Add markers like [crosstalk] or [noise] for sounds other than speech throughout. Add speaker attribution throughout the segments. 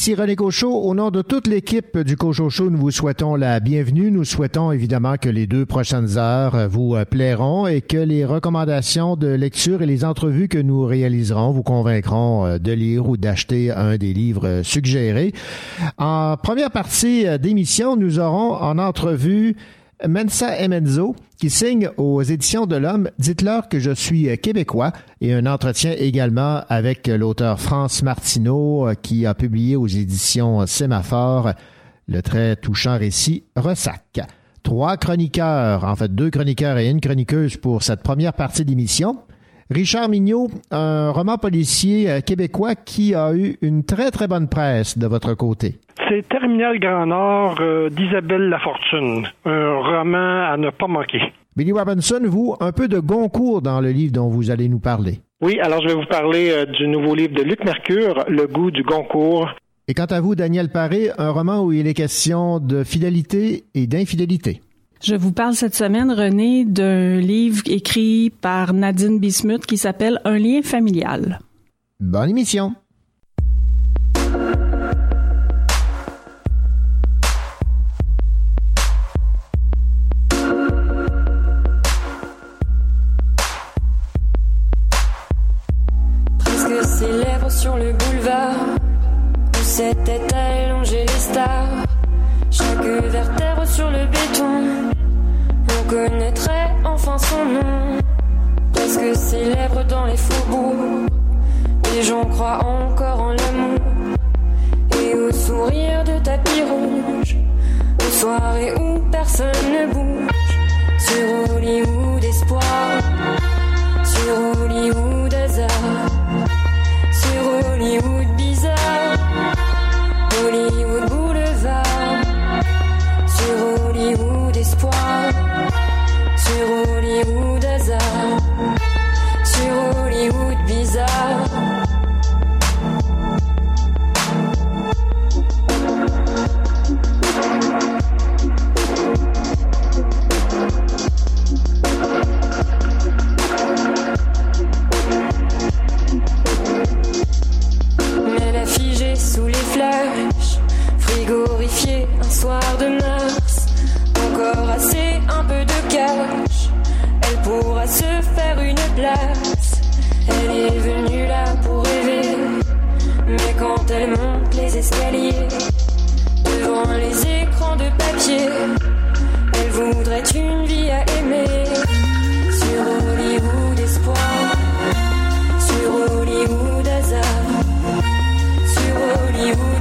Speaker 1: Ici René Cochot. Au nom de toute l'équipe du Cochot Show, nous vous souhaitons la bienvenue. Nous souhaitons évidemment que les deux prochaines heures vous euh, plairont et que les recommandations de lecture et les entrevues que nous réaliserons vous convaincront euh, de lire ou d'acheter un des livres euh, suggérés. En première partie d'émission, nous aurons en entrevue Mensa Emenzo, qui signe aux éditions de l'Homme Dites-leur que je suis québécois et un entretien également avec l'auteur France Martineau qui a publié aux éditions Sémaphore le très touchant récit Ressac. Trois chroniqueurs, en fait deux chroniqueurs et une chroniqueuse pour cette première partie d'émission. Richard Mignot, un roman policier québécois qui a eu une très très bonne presse de votre côté
Speaker 2: c'est Terminal Grand Nord euh, d'Isabelle Lafortune, un roman à ne pas manquer.
Speaker 1: Billy Robinson, vous, un peu de Goncourt dans le livre dont vous allez nous parler.
Speaker 2: Oui, alors je vais vous parler euh, du nouveau livre de Luc Mercure, Le goût du Goncourt.
Speaker 1: Et quant à vous, Daniel Paré, un roman où il est question de fidélité et d'infidélité.
Speaker 3: Je vous parle cette semaine, René, d'un livre écrit par Nadine Bismuth qui s'appelle Un lien familial.
Speaker 1: Bonne émission.
Speaker 4: sur le boulevard où s'était allongé les stars. Connaîtrait enfin son nom. Presque célèbre dans les faubourgs, les gens croient encore en l'amour et au sourire de tapis rouge. Aux soirées où personne ne bouge, sur Hollywood espoir, sur Hollywood hasard. Hollywood bizarre, Hollywood Bizarre. frigorifié un soir de mars. Encore assez, un peu de cash. Elle pourra se faire une place. Elle est venue là pour rêver. Mais quand elle monte les escaliers, devant les écrans de papier, elle voudrait une vie à aimer. Sur Hollywood espoir, sur Hollywood hasard, sur Hollywood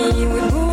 Speaker 4: Hollywood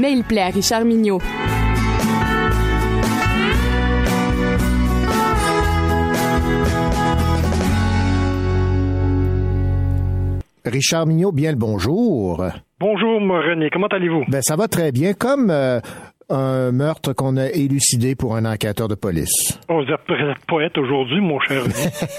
Speaker 5: mais il plaît à Richard Mignot.
Speaker 1: Richard Mignot, bien le bonjour.
Speaker 2: Bonjour, René. Comment allez-vous?
Speaker 1: Ben, ça va très bien. Comme euh, un meurtre qu'on a élucidé pour un enquêteur de police.
Speaker 2: Oh, aujourd'hui, mon cher.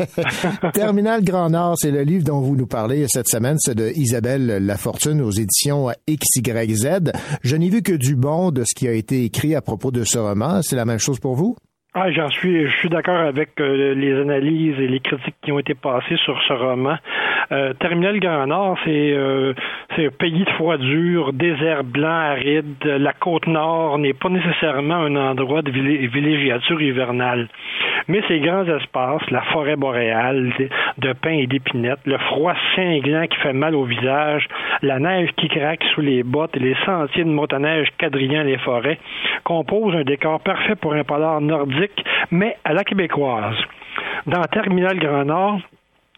Speaker 2: [laughs]
Speaker 1: Terminal Grand Nord, c'est le livre dont vous nous parlez cette semaine. C'est de Isabelle Lafortune aux éditions XYZ. Je n'ai vu que du bon de ce qui a été écrit à propos de ce roman. C'est la même chose pour vous?
Speaker 2: Ah, j'en suis, je suis d'accord avec euh, les analyses et les critiques qui ont été passées sur ce roman. Euh, Terminal Grand Nord, c'est euh, c'est un pays de froid dur, désert blanc aride. La côte nord n'est pas nécessairement un endroit de villégiature hivernale. Mais ces grands espaces, la forêt boréale de pins et d'épinettes, le froid cinglant qui fait mal au visage, la neige qui craque sous les bottes et les sentiers de motoneige quadrillant les forêts, composent un décor parfait pour un polar nordique, mais à la québécoise. Dans Terminal Grand Nord,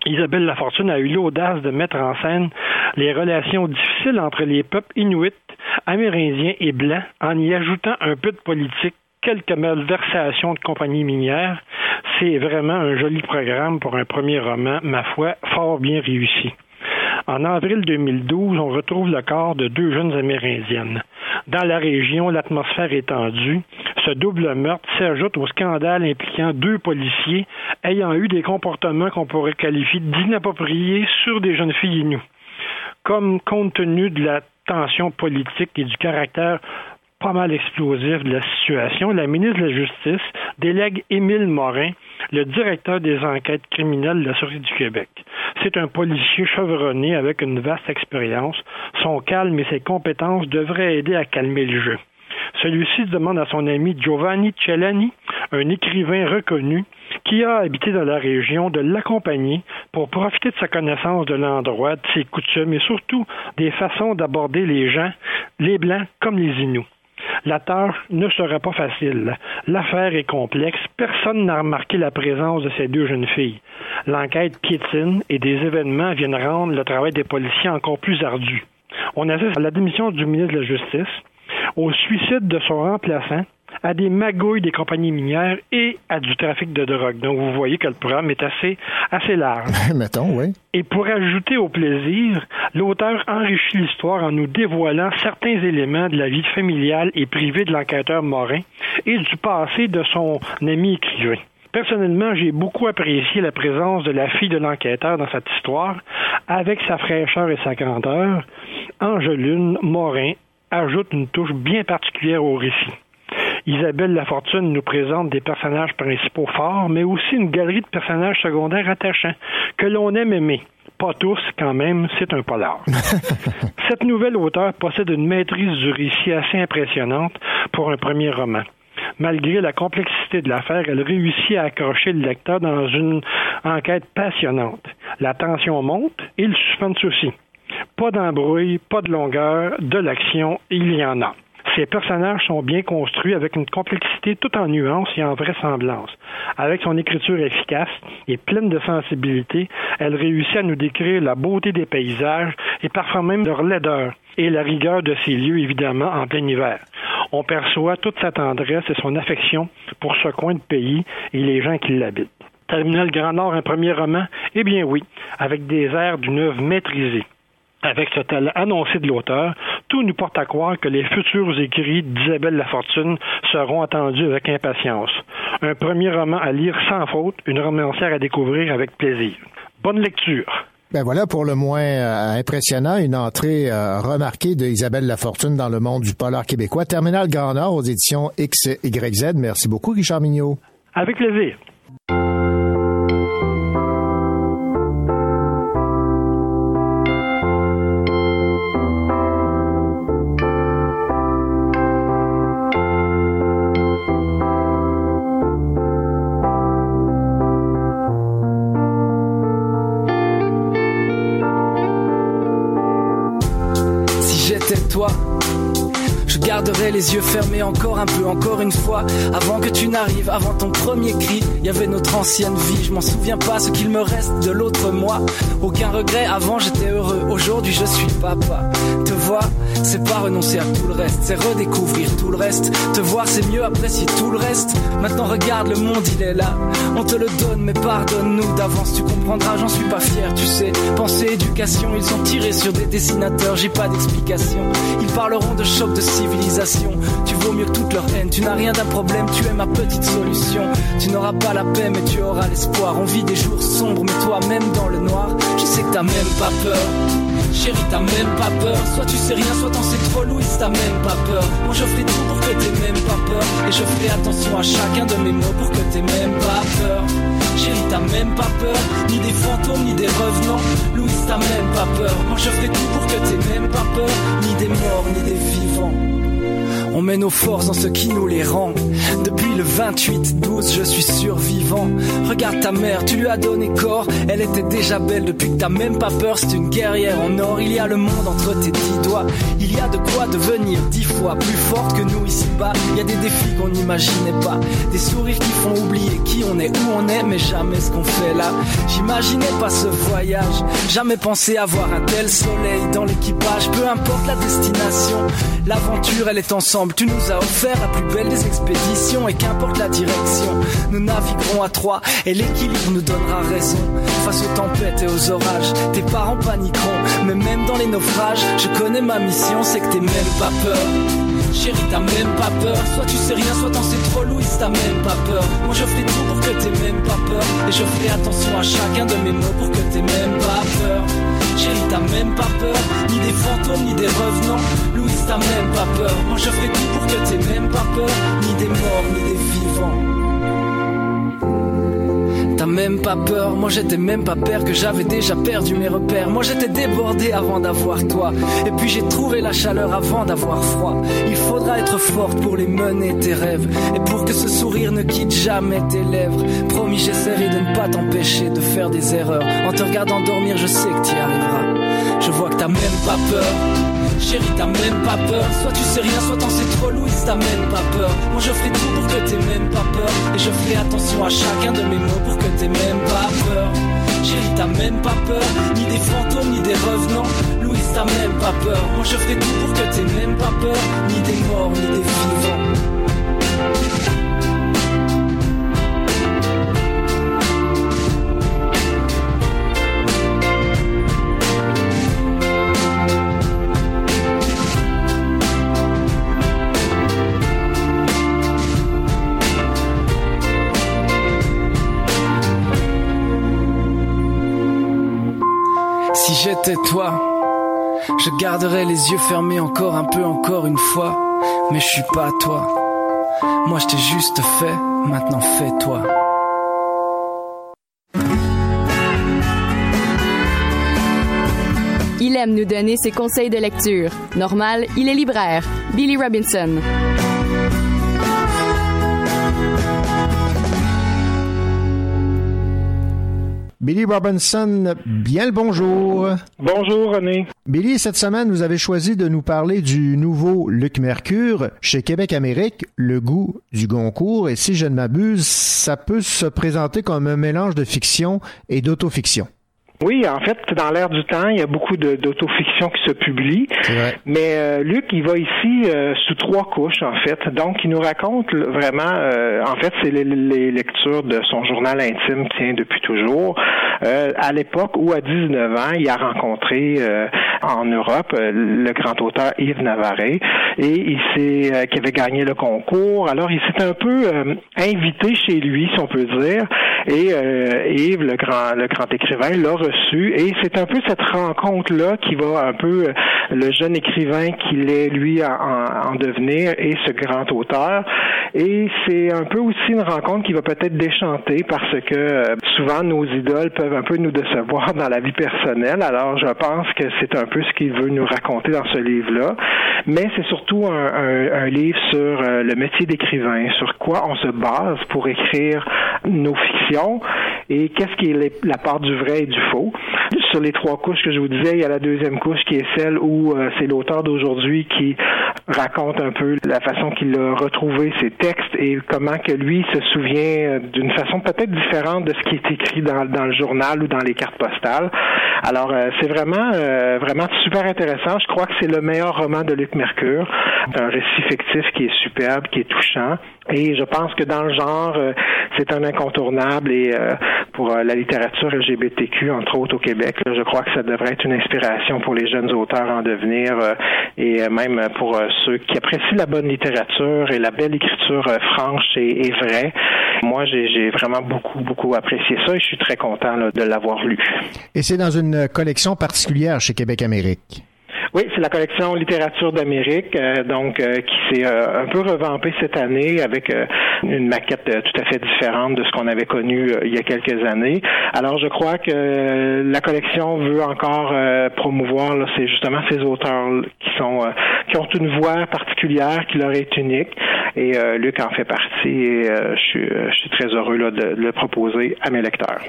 Speaker 2: Isabelle Lafortune a eu l'audace de mettre en scène les relations difficiles entre les peuples inuits, amérindiens et blancs en y ajoutant un peu de politique, quelques malversations de compagnies minières. C'est vraiment un joli programme pour un premier roman, ma foi, fort bien réussi. En avril 2012, on retrouve le corps de deux jeunes Amérindiennes. Dans la région, l'atmosphère est tendue. Ce double meurtre s'ajoute au scandale impliquant deux policiers ayant eu des comportements qu'on pourrait qualifier d'inappropriés sur des jeunes filles inoues. Comme compte tenu de la tension politique et du caractère pas mal explosif de la situation, la ministre de la Justice délègue Émile Morin, le directeur des enquêtes criminelles de la Sûreté du Québec. C'est un policier chevronné avec une vaste expérience. Son calme et ses compétences devraient aider à calmer le jeu. Celui-ci demande à son ami Giovanni Cellani, un écrivain reconnu, qui a habité dans la région, de l'accompagner pour profiter de sa connaissance de l'endroit, de ses coutumes et surtout des façons d'aborder les gens, les Blancs comme les Inuits. La tâche ne sera pas facile. L'affaire est complexe. Personne n'a remarqué la présence de ces deux jeunes filles. L'enquête piétine et des événements viennent rendre le travail des policiers encore plus ardu. On assiste à la démission du ministre de la Justice, au suicide de son remplaçant, à des magouilles des compagnies minières et à du trafic de drogue. Donc, vous voyez que le programme est assez, assez large. [laughs]
Speaker 1: Mettons, oui.
Speaker 2: Et pour ajouter au plaisir, l'auteur enrichit l'histoire en nous dévoilant certains éléments de la vie familiale et privée de l'enquêteur Morin et du passé de son ami écrivain. Personnellement, j'ai beaucoup apprécié la présence de la fille de l'enquêteur dans cette histoire, avec sa fraîcheur et sa grandeur. Angeline Morin ajoute une touche bien particulière au récit. Isabelle Lafortune nous présente des personnages principaux forts, mais aussi une galerie de personnages secondaires attachants que l'on aime aimer. Pas tous, quand même, c'est un polar. [laughs] Cette nouvelle auteure possède une maîtrise du récit assez impressionnante pour un premier roman. Malgré la complexité de l'affaire, elle réussit à accrocher le lecteur dans une enquête passionnante. La tension monte et le suspense aussi. Pas d'embrouille, pas de longueur, de l'action, il y en a. Ces personnages sont bien construits avec une complexité tout en nuances et en vraisemblance. Avec son écriture efficace et pleine de sensibilité, elle réussit à nous décrire la beauté des paysages et parfois même leur laideur et la rigueur de ces lieux, évidemment, en plein hiver. On perçoit toute sa tendresse et son affection pour ce coin de pays et les gens qui l'habitent. Terminal Grand Nord, un premier roman? Eh bien oui, avec des airs d'une œuvre maîtrisée. Avec ce talent annoncé de l'auteur, tout nous porte à croire que les futurs écrits d'Isabelle Lafortune seront attendus avec impatience. Un premier roman à lire sans faute, une romancière à découvrir avec plaisir. Bonne lecture.
Speaker 1: Ben voilà pour le moins euh, impressionnant, une entrée euh, remarquée de Isabelle Lafortune dans le monde du polar québécois. Terminal Grand Nord aux éditions XYZ. Merci beaucoup, Richard Mignot.
Speaker 2: Avec plaisir.
Speaker 6: Les yeux fermés encore un peu, encore une fois, avant que tu n'arrives, avant ton premier cri. Il y avait notre ancienne vie, je m'en souviens pas ce qu'il me reste de l'autre moi. Aucun regret, avant j'étais heureux, aujourd'hui je suis papa. Te voir, c'est pas renoncer à tout le reste, c'est redécouvrir tout le reste. Te voir, c'est mieux apprécier tout le reste. Maintenant regarde, le monde il est là. On te le donne, mais pardonne-nous d'avance, tu comprendras, j'en suis pas fier, tu sais. Pensée, éducation, ils ont tiré sur des dessinateurs, j'ai pas d'explication. Ils parleront de choc de tu vaux mieux que toute leur haine, tu n'as rien d'un problème, tu es ma petite solution. Tu n'auras pas la paix, mais tu auras l'espoir. On vit des jours sombres, mais toi-même dans le noir, je sais que t'as même pas peur. Chérie, t'as même pas peur. Soit tu sais rien, soit t'en sais trop, Louis, t'as même pas peur. Moi je ferai tout pour que t'aies même pas peur. Et je ferai attention à chacun de mes mots pour que t'aies même pas peur. Chérie, t'as même pas peur, ni des fantômes, ni des revenants. Louis, t'as même pas peur. Moi je ferai tout pour que t'aies même pas peur, ni des morts, ni des vivants. On met nos forces dans ce qui nous les rend. Le 28-12, je suis survivant. Regarde ta mère, tu lui as donné corps. Elle était déjà belle depuis que t'as même pas peur. C'est une guerrière en or. Il y a le monde entre tes dix doigts. Il y a de quoi devenir dix fois plus forte que nous ici-bas. Il y a des défis qu'on n'imaginait pas. Des sourires qui font oublier qui on est, où on est, mais jamais ce qu'on fait là. J'imaginais pas ce voyage. Jamais pensé avoir un tel soleil dans l'équipage. Peu importe la destination, l'aventure elle est ensemble tu nous as offert la plus belle des expéditions qu'importe la direction, nous naviguerons à trois et l'équilibre nous donnera raison. Face aux tempêtes et aux orages, tes parents paniqueront, mais même dans les naufrages, je connais ma mission, c'est que t'es même pas peur. Chérie, t'as même pas peur. Soit tu sais rien, soit t'en sais trop, Louis, t'as même pas peur. Moi, je ferai tout pour que t'aies même pas peur. Et je ferai attention à chacun de mes mots pour que t'aies même pas peur. Chérie, t'as même pas peur. Ni des fantômes, ni des revenants. Louis, t'as même pas peur. Moi, je ferai tout pour que t'aies même pas peur. Ni des morts, ni des vivants. Même pas peur, moi j'étais même pas père que j'avais déjà perdu mes repères. Moi j'étais débordé avant d'avoir toi. Et puis j'ai trouvé la chaleur avant d'avoir froid. Il faudra être forte pour les mener tes rêves. Et pour que ce sourire ne quitte jamais tes lèvres. Promis, j'essaierai de ne pas t'empêcher de faire des erreurs. En te regardant dormir, je sais que t'y arriveras. Je vois que t'as même pas peur. Chérie, t'as même pas peur. Soit tu sais rien, soit t'en sais trop, Louise, t'as même pas peur. Moi je ferai tout pour que t'aies même pas peur. Et je ferai attention à chacun de mes mots pour que t'aies même pas peur. Chérie, t'as même pas peur. Ni des fantômes, ni des revenants. Louise, t'as même pas peur. Moi je ferai tout pour que t'aies même pas peur. Ni des morts, ni des vivants. J'étais toi, je garderais les yeux fermés encore un peu, encore une fois. Mais je suis pas toi. Moi je t'ai juste fait, maintenant fais-toi.
Speaker 5: Il aime nous donner ses conseils de lecture. Normal, il est libraire. Billy Robinson.
Speaker 1: Billy Robinson, bien le bonjour.
Speaker 7: Bonjour René.
Speaker 1: Billy, cette semaine, vous avez choisi de nous parler du nouveau Luc Mercure chez Québec Amérique, Le goût du Goncourt. Et si je ne m'abuse, ça peut se présenter comme un mélange de fiction et d'autofiction.
Speaker 7: Oui, en fait, dans l'air du temps, il y a beaucoup d'autofiction qui se publie. Mais euh, Luc, il va ici euh, sous trois couches, en fait. Donc, il nous raconte vraiment, euh, en fait, c'est les, lectures de son journal intime, tient depuis toujours. à l'époque où, à 19 ans, il a rencontré en Europe le grand auteur Yves Navarre et il s'est qui avait gagné le concours. Alors, il s'est un peu invité chez lui, si on peut dire. Et Yves, le grand, le grand écrivain, l'a et c'est un peu cette rencontre-là qui va un peu euh, le jeune écrivain qu'il est, lui, en, en, devenir et ce grand auteur. Et c'est un peu aussi une rencontre qui va peut-être déchanter parce que euh, souvent nos idoles peuvent un peu nous décevoir dans la vie personnelle. Alors je pense que c'est un peu ce qu'il veut nous raconter dans ce livre-là. Mais c'est surtout un, un, un, livre sur euh, le métier d'écrivain, sur quoi on se base pour écrire nos fictions et qu'est-ce qui est la part du vrai et du faux. Sur les trois couches que je vous disais, il y a la deuxième couche qui est celle où euh, c'est l'auteur d'aujourd'hui qui raconte un peu la façon qu'il a retrouvé ses textes et comment que lui se souvient d'une façon peut-être différente de ce qui est écrit dans, le journal ou dans les cartes postales. Alors, euh, c'est vraiment, euh, vraiment super intéressant. Je crois que c'est le meilleur roman de Luc Mercure. Un récit fictif qui est superbe, qui est touchant. Et je pense que dans le genre, euh, c'est un incontournable et pour la littérature LGBTQ, entre autres au Québec, je crois que ça devrait être une inspiration pour les jeunes auteurs en devenir et même pour ceux qui apprécient la bonne littérature et la belle écriture franche et, vraie. Moi, j'ai vraiment beaucoup, beaucoup apprécié ça et je suis très content de l'avoir lu.
Speaker 1: Et c'est dans une collection particulière chez Québec Amérique.
Speaker 7: Oui, c'est la collection littérature d'Amérique, euh, donc euh, qui s'est euh, un peu revampée cette année avec une maquette tout à fait différente de ce qu'on avait connu il y a quelques années. Alors, je crois que la collection veut encore promouvoir, c'est justement ces auteurs qui sont qui ont une voix particulière qui leur est unique. Et Luc en fait partie. Et je suis, je, suis, très heureux là, de le proposer à mes lecteurs.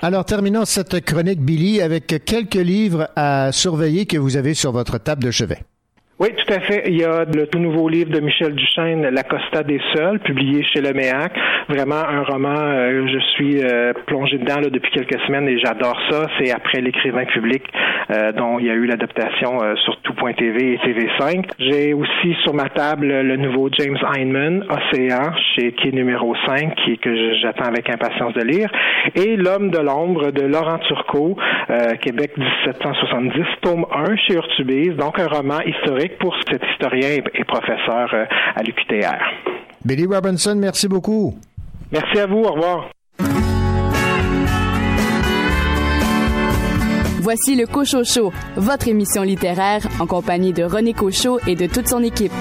Speaker 1: Alors, terminons cette chronique, Billy, avec quelques livres à surveiller que vous avez sur votre table de chevet.
Speaker 7: Oui, tout à fait. Il y a le tout nouveau livre de Michel Duchesne, La Costa des Seuls, publié chez Le Méac. Vraiment un roman, euh, je suis euh, plongé dedans là, depuis quelques semaines et j'adore ça. C'est après l'écrivain public euh, dont il y a eu l'adaptation sur tout.tv et TV5. J'ai aussi sur ma table le nouveau James Heinemann, Océan, chez qui est numéro 5, qui, que j'attends avec impatience de lire. Et L'homme de l'ombre de Laurent Turcot, Québec 1770, tome 1 chez Urtubise. Donc un roman historique pour cet historien et professeur euh, à l'UQTR.
Speaker 1: Billy Robinson, merci beaucoup.
Speaker 7: Merci à vous. Au revoir.
Speaker 5: Voici le Cochot votre émission littéraire en compagnie de René Cochot et de toute son équipe.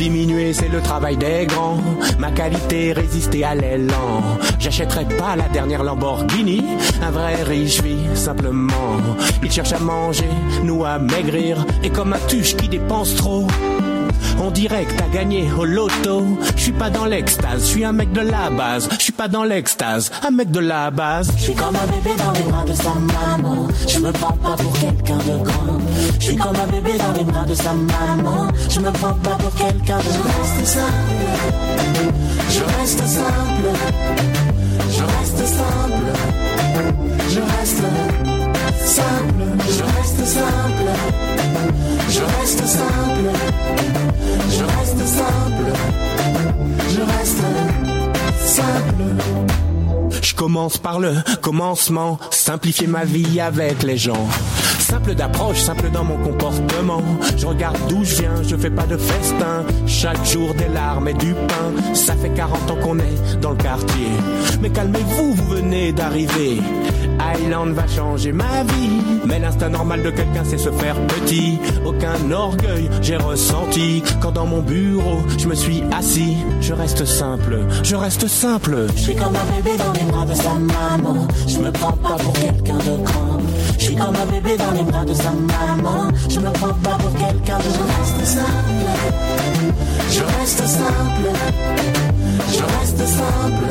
Speaker 8: Diminuer, c'est le travail des grands. Ma qualité, résister à l'élan. J'achèterai pas la dernière Lamborghini. Un vrai riche vit simplement. Il cherche à manger, nous à maigrir. Et comme un tuche qui dépense trop. Dirait que t'as gagné au loto. Je suis pas dans l'extase, je suis un mec de la base. Je suis pas dans l'extase, un mec de la base.
Speaker 9: Je suis comme un bébé dans les bras de sa maman. Je me prends pas pour quelqu'un de grand. Je suis comme un bébé dans les bras de sa maman. Je me prends pas pour quelqu'un de grand. Je reste simple. Je reste simple. Je reste simple. Je reste simple. Je reste simple. Je reste simple. Je reste simple. Je reste simple.
Speaker 8: Je commence par le commencement, simplifier ma vie avec les gens. Simple d'approche, simple dans mon comportement. Je regarde d'où je viens, je fais pas de festin. Chaque jour des larmes et du pain. Ça fait 40 ans qu'on est dans le quartier. Mais calmez-vous, vous venez d'arriver. Island va changer ma vie. Mais l'instinct normal de quelqu'un, c'est se faire petit. Aucun orgueil, j'ai ressenti. Quand dans mon bureau, je me suis assis. Je reste simple, je reste simple.
Speaker 9: Je suis comme un bébé dans les bras de sa maman. Je me prends pas pour quelqu'un de grand. Je suis comme un bébé dans les bras de sa maman. Je me prends pas pour quelqu'un de Je reste simple. Je reste simple. Je reste simple.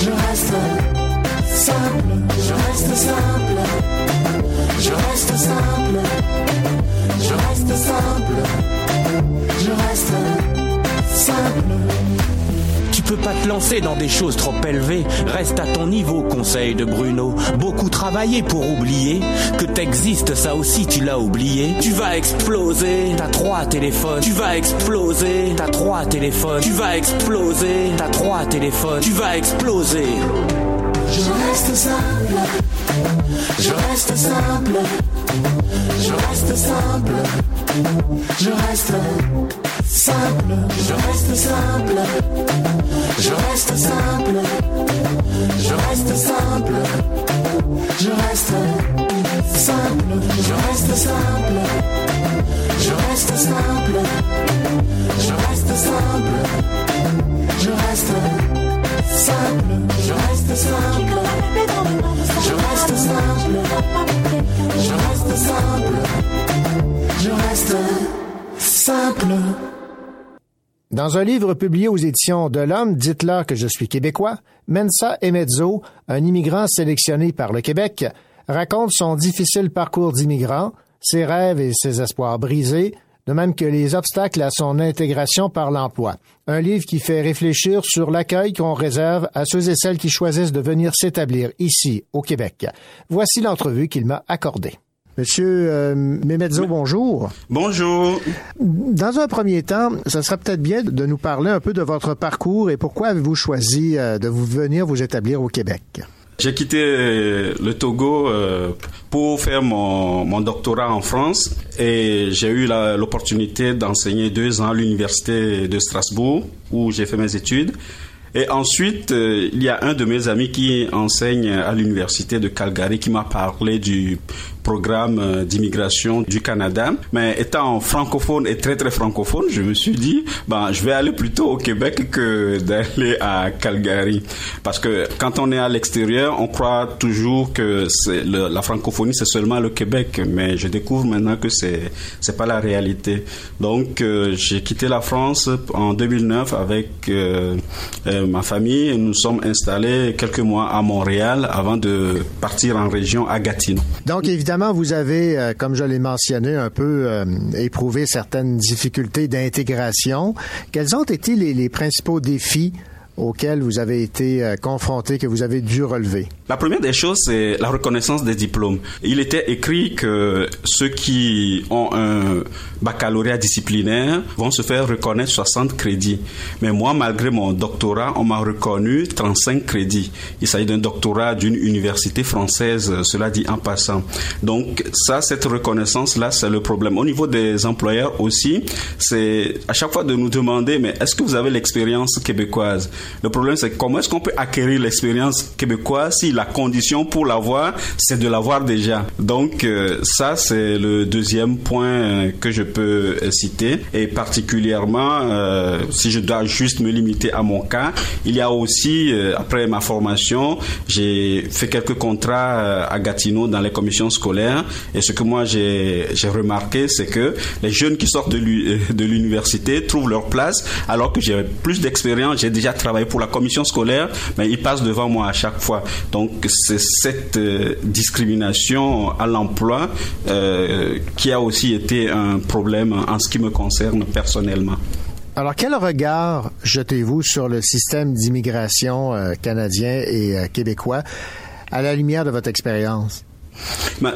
Speaker 9: Je reste simple. Je reste simple. Je reste simple. Je reste simple. Je reste simple
Speaker 8: peux pas te lancer dans des choses trop élevées. Reste à ton niveau, conseil de Bruno. Beaucoup travailler pour oublier que t'existes, ça aussi tu l'as oublié. Tu vas exploser, t'as trois téléphones. Tu vas exploser, t'as trois téléphones. Tu vas exploser, t'as trois téléphones. Tu vas exploser.
Speaker 9: Je reste simple. Je reste simple. Je reste simple. Je reste simple. Je reste simple. Je reste simple. Je reste simple. Je reste simple. Je reste simple. Je reste simple. Je reste simple. Je reste simple. reste simple. Je reste simple. Je reste simple. Je reste simple.
Speaker 1: Dans un livre publié aux éditions de l'Homme, dites-leur que je suis québécois, Mensa Emezzo, un immigrant sélectionné par le Québec, raconte son difficile parcours d'immigrant, ses rêves et ses espoirs brisés, de même que les obstacles à son intégration par l'emploi. Un livre qui fait réfléchir sur l'accueil qu'on réserve à ceux et celles qui choisissent de venir s'établir ici, au Québec. Voici l'entrevue qu'il m'a accordée. Monsieur euh, Memezzo, bonjour.
Speaker 10: Bonjour.
Speaker 1: Dans un premier temps, ce serait peut-être bien de nous parler un peu de votre parcours et pourquoi avez-vous choisi euh, de vous venir vous établir au Québec?
Speaker 10: J'ai quitté euh, le Togo euh, pour faire mon, doctorat en France et j'ai eu l'opportunité d'enseigner deux ans à l'université de Strasbourg où j'ai fait mes études. Et ensuite, euh, il y a un de mes amis qui enseigne à l'université de Calgary qui m'a parlé du programme euh, d'immigration du Canada. Mais étant francophone et très très francophone, je me suis dit, ben, je vais aller plutôt au Québec que d'aller à Calgary. Parce que quand on est à l'extérieur, on croit toujours que la francophonie, c'est seulement le Québec. Mais je découvre maintenant que c'est, c'est pas la réalité. Donc, euh, j'ai quitté la France en 2009 avec euh, ma famille nous sommes installés quelques mois à Montréal avant de partir en région à Gatineau.
Speaker 1: Donc, évidemment, Évidemment, vous avez, euh, comme je l'ai mentionné, un peu euh, éprouvé certaines difficultés d'intégration. Quels ont été les, les principaux défis auxquels vous avez été euh, confronté, que vous avez dû relever?
Speaker 10: La première des choses, c'est la reconnaissance des diplômes. Il était écrit que ceux qui ont un baccalauréat disciplinaire vont se faire reconnaître 60 crédits. Mais moi, malgré mon doctorat, on m'a reconnu 35 crédits. Il s'agit d'un doctorat d'une université française, cela dit en passant. Donc ça, cette reconnaissance-là, c'est le problème. Au niveau des employeurs aussi, c'est à chaque fois de nous demander, mais est-ce que vous avez l'expérience québécoise? Le problème, c'est comment est-ce qu'on peut acquérir l'expérience québécoise si la condition pour l'avoir, c'est de l'avoir déjà. Donc euh, ça, c'est le deuxième point que je peux citer. Et particulièrement, euh, si je dois juste me limiter à mon cas, il y a aussi, euh, après ma formation, j'ai fait quelques contrats euh, à Gatineau dans les commissions scolaires. Et ce que moi j'ai remarqué, c'est que les jeunes qui sortent de l'université trouvent leur place, alors que j'ai plus d'expérience, j'ai déjà travaillé pour la commission scolaire, mais ils passent devant moi à chaque fois. Donc c'est cette discrimination à l'emploi qui a aussi été un problème en ce qui me concerne personnellement.
Speaker 1: Alors, quel regard jetez-vous sur le système d'immigration euh, canadien et euh, québécois à la lumière de votre expérience?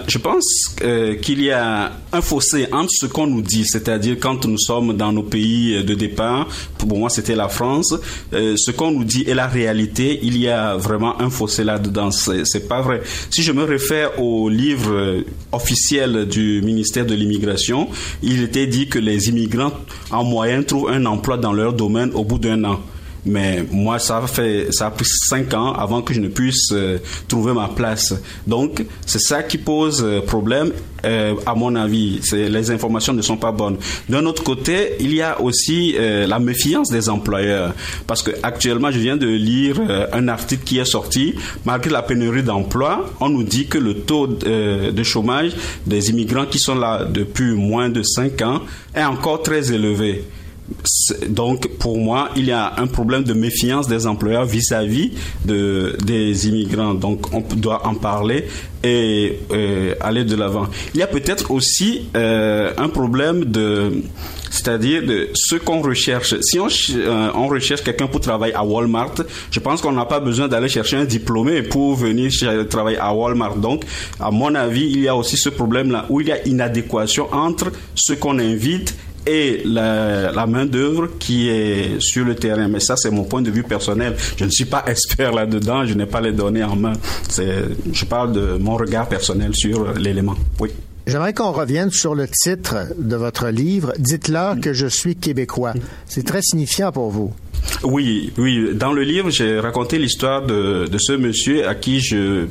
Speaker 10: Je pense euh, qu'il y a un fossé entre ce qu'on nous dit, c'est-à-dire quand nous sommes dans nos pays de départ, pour moi c'était la France, euh, ce qu'on nous dit et la réalité, il y a vraiment un fossé là-dedans. C'est pas vrai. Si je me réfère au livre officiel du ministère de l'immigration, il était dit que les immigrants en moyenne trouvent un emploi dans leur domaine au bout d'un an. Mais moi, ça fait, ça a pris cinq ans avant que je ne puisse euh, trouver ma place. Donc, c'est ça qui pose euh, problème. Euh, à mon avis, les informations ne sont pas bonnes. D'un autre côté, il y a aussi la méfiance des employeurs, parce que actuellement, je viens de lire un article qui est sorti. Malgré la pénurie d'emplois, on nous dit que le taux de chômage des immigrants qui sont là depuis moins de cinq ans est encore très élevé. Donc, pour moi, il y a un problème de méfiance des employeurs vis-à-vis de, des immigrants. Donc, on doit en parler et euh, aller de l'avant. Il y a peut-être aussi euh, un problème de, c'est-à-dire de ce qu'on recherche. Si euh, on recherche quelqu'un pour travailler à Walmart, je pense qu'on n'a pas besoin d'aller chercher un diplômé pour venir travailler à Walmart. Donc, à mon avis, il y a aussi ce problème-là où il y a inadéquation entre ce qu'on invite et la, main-d'œuvre qui est sur le terrain. Mais ça, c'est mon point de vue personnel. Je ne suis pas [laughs] expert là-dedans, je n'ai pas les données en main. Je parle de mon regard personnel sur l'élément. Oui.
Speaker 1: J'aimerais qu'on revienne sur le titre de votre livre. Dites-leur que je suis québécois. C'est très signifiant pour vous.
Speaker 10: Oui, oui. Dans le livre, j'ai raconté l'histoire de, ce monsieur à qui je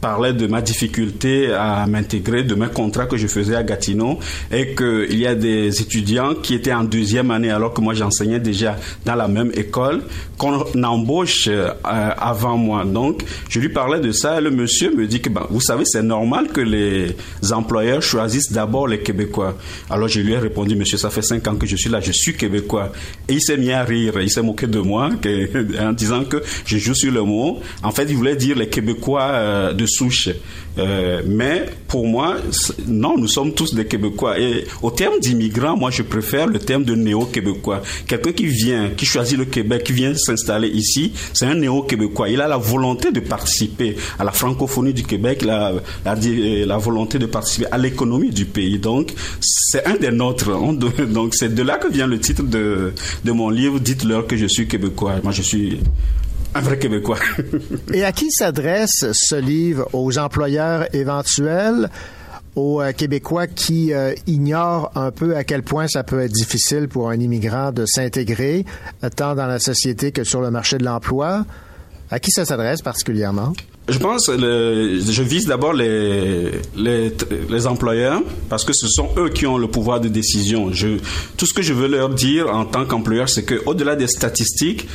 Speaker 10: parlais de ma difficulté à m'intégrer, de mes contrats que je faisais à Gatineau et qu'il y a des étudiants qui étaient en deuxième année alors que moi j'enseignais déjà dans la même école, qu'on embauche euh, avant moi. Donc, je lui parlais de ça et le monsieur me dit que, ben, vous savez, c'est normal que les employeurs choisissent d'abord les Québécois. Alors, je lui ai répondu, monsieur, ça fait cinq ans que je suis là, je suis Québécois. Et il s'est mis à rire, il s'est moqué de moi en disant que je joue sur le mot. En fait, il voulait dire les Québécois euh, de souche. Euh, mais pour moi, non, nous sommes tous des Québécois. Et au terme d'immigrant, moi, je préfère le terme de néo-québécois. Quelqu'un qui vient, qui choisit le Québec, qui vient s'installer ici, c'est un néo-québécois. Il a la volonté de participer à la francophonie du Québec, la, la volonté de participer à l'économie du pays. Donc, c'est un des nôtres. [laughs] Donc, c'est de là que vient le titre de mon livre, Dites-leur que je suis québécois. Moi, je suis un vrai Québécois. [laughs]
Speaker 1: Et à qui s'adresse ce livre Aux employeurs éventuels aux euh, Québécois qui euh, ignorent un peu à quel point ça peut être difficile pour un immigrant de s'intégrer, euh, tant dans la société que sur le marché de l'emploi? À qui ça s'adresse particulièrement?
Speaker 10: Je pense, le, je vise d'abord les, les, les, employeurs parce que ce sont eux qui ont le pouvoir de décision. Je, tout ce que je veux leur dire en tant qu'employeur, c'est que au-delà des statistiques,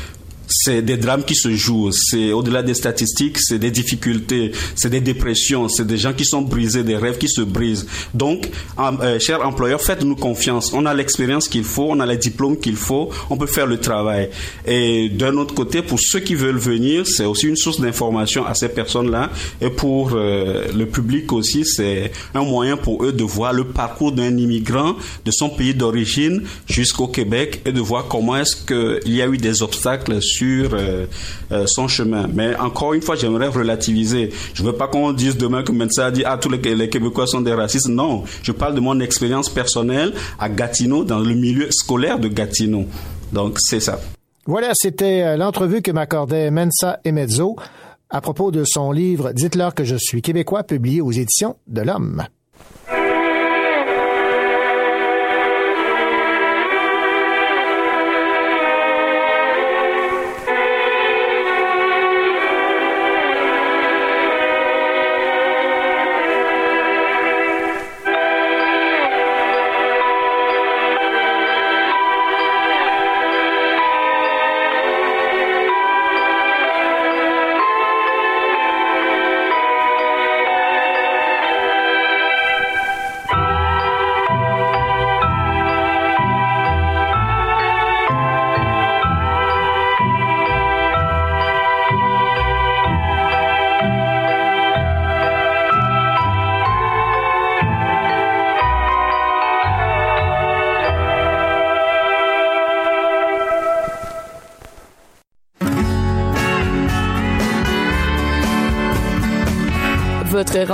Speaker 10: c'est des drames qui se jouent. C'est au-delà des statistiques, c'est des difficultés, c'est des dépressions, c'est des gens qui sont brisés, des rêves qui se brisent. Donc, euh, chers employeurs, faites-nous confiance. On a l'expérience qu'il faut, on a les diplômes qu'il faut, on peut faire le travail. Et d'un autre côté, pour ceux qui veulent venir, c'est aussi une source d'information à ces personnes-là. Et pour euh, le public aussi, c'est un moyen pour eux de voir le parcours d'un immigrant de son pays d'origine jusqu'au Québec et de voir comment est-ce qu'il y a eu des obstacles euh, euh, son chemin. Mais encore une fois, j'aimerais relativiser. Je ne veux pas qu'on dise demain que Mensa a dit ah tous les, les, Québécois sont des racistes. Non, je parle de mon expérience personnelle à Gatineau, dans le milieu scolaire de Gatineau. Donc c'est ça.
Speaker 1: Voilà, c'était euh, l'entrevue que m'accordait Mensa Emezzo à propos de son livre Dites-leur que je suis québécois, publié aux éditions de l'Homme.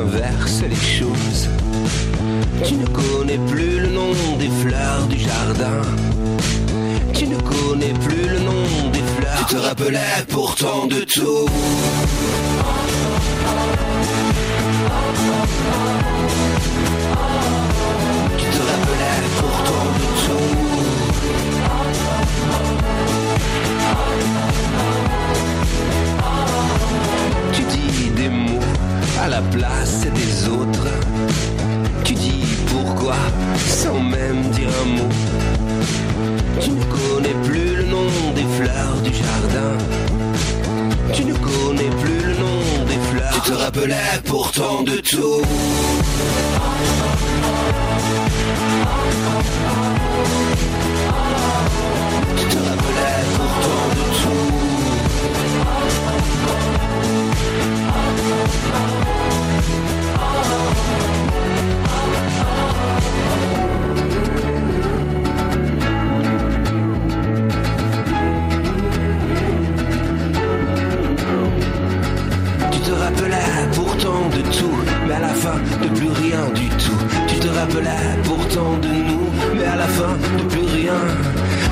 Speaker 11: inverse les choses. Tu ne connais plus le nom des fleurs du jardin. Tu ne connais plus le nom des fleurs. Tu te rappelais pourtant de tout. Tu te rappelais pourtant de tout. à la place des autres. Tu dis pourquoi sans même dire un mot. Tu ne connais plus le nom des fleurs du jardin. Tu ne connais plus le nom des fleurs. Tu te rappelais pourtant de tout. Tu te rappelais pourtant de tout. Tu te rappelais pourtant de tout, mais à la fin de plus rien du tout. Tu te rappelais pourtant de nous, mais à la fin de plus rien.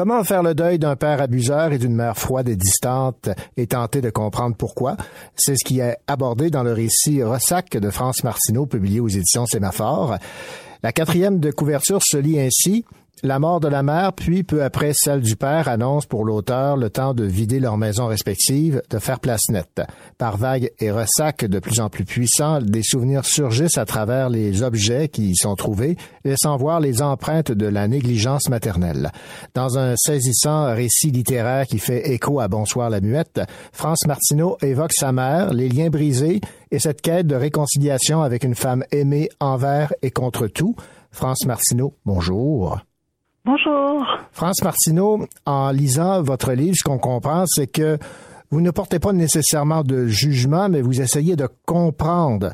Speaker 1: Comment faire le deuil d'un père abuseur et d'une mère froide et distante et tenter de comprendre pourquoi? C'est ce qui est abordé dans le récit Ressac de France Martineau, publié aux éditions Sémaphore. La quatrième de couverture se lit ainsi. La mort de la mère, puis peu après celle du père, annonce pour l'auteur le temps de vider leurs maisons respectives, de faire place nette. Par vagues et ressacs de plus en plus puissants, des souvenirs surgissent à travers les objets qui y sont trouvés, laissant voir les empreintes de la négligence maternelle. Dans un saisissant récit littéraire qui fait écho à Bonsoir la muette, France Martineau évoque sa mère, les liens brisés et cette quête de réconciliation avec une femme aimée envers et contre tout. France Martineau, bonjour.
Speaker 12: Bonjour.
Speaker 1: France Martineau, en lisant votre livre, ce qu'on comprend, c'est que vous ne portez pas nécessairement de jugement, mais vous essayez de comprendre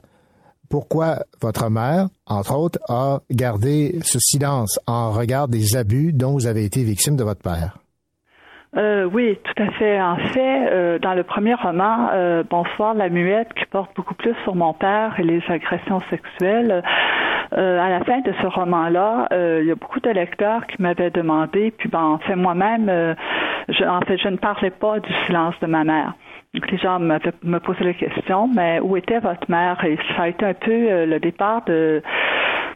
Speaker 1: pourquoi votre mère, entre autres, a gardé ce silence en regard des abus dont vous avez été victime de votre père.
Speaker 12: Euh, oui, tout à fait. En fait, euh, dans le premier roman, euh, Bonsoir la muette, qui porte beaucoup plus sur mon père et les agressions sexuelles, euh, à la fin de ce roman-là, euh, il y a beaucoup de lecteurs qui m'avaient demandé, puis ben, en fait moi-même, euh, je, en fait, je ne parlais pas du silence de ma mère. Donc, les gens me posaient la question, mais où était votre mère? Et ça a été un peu le départ de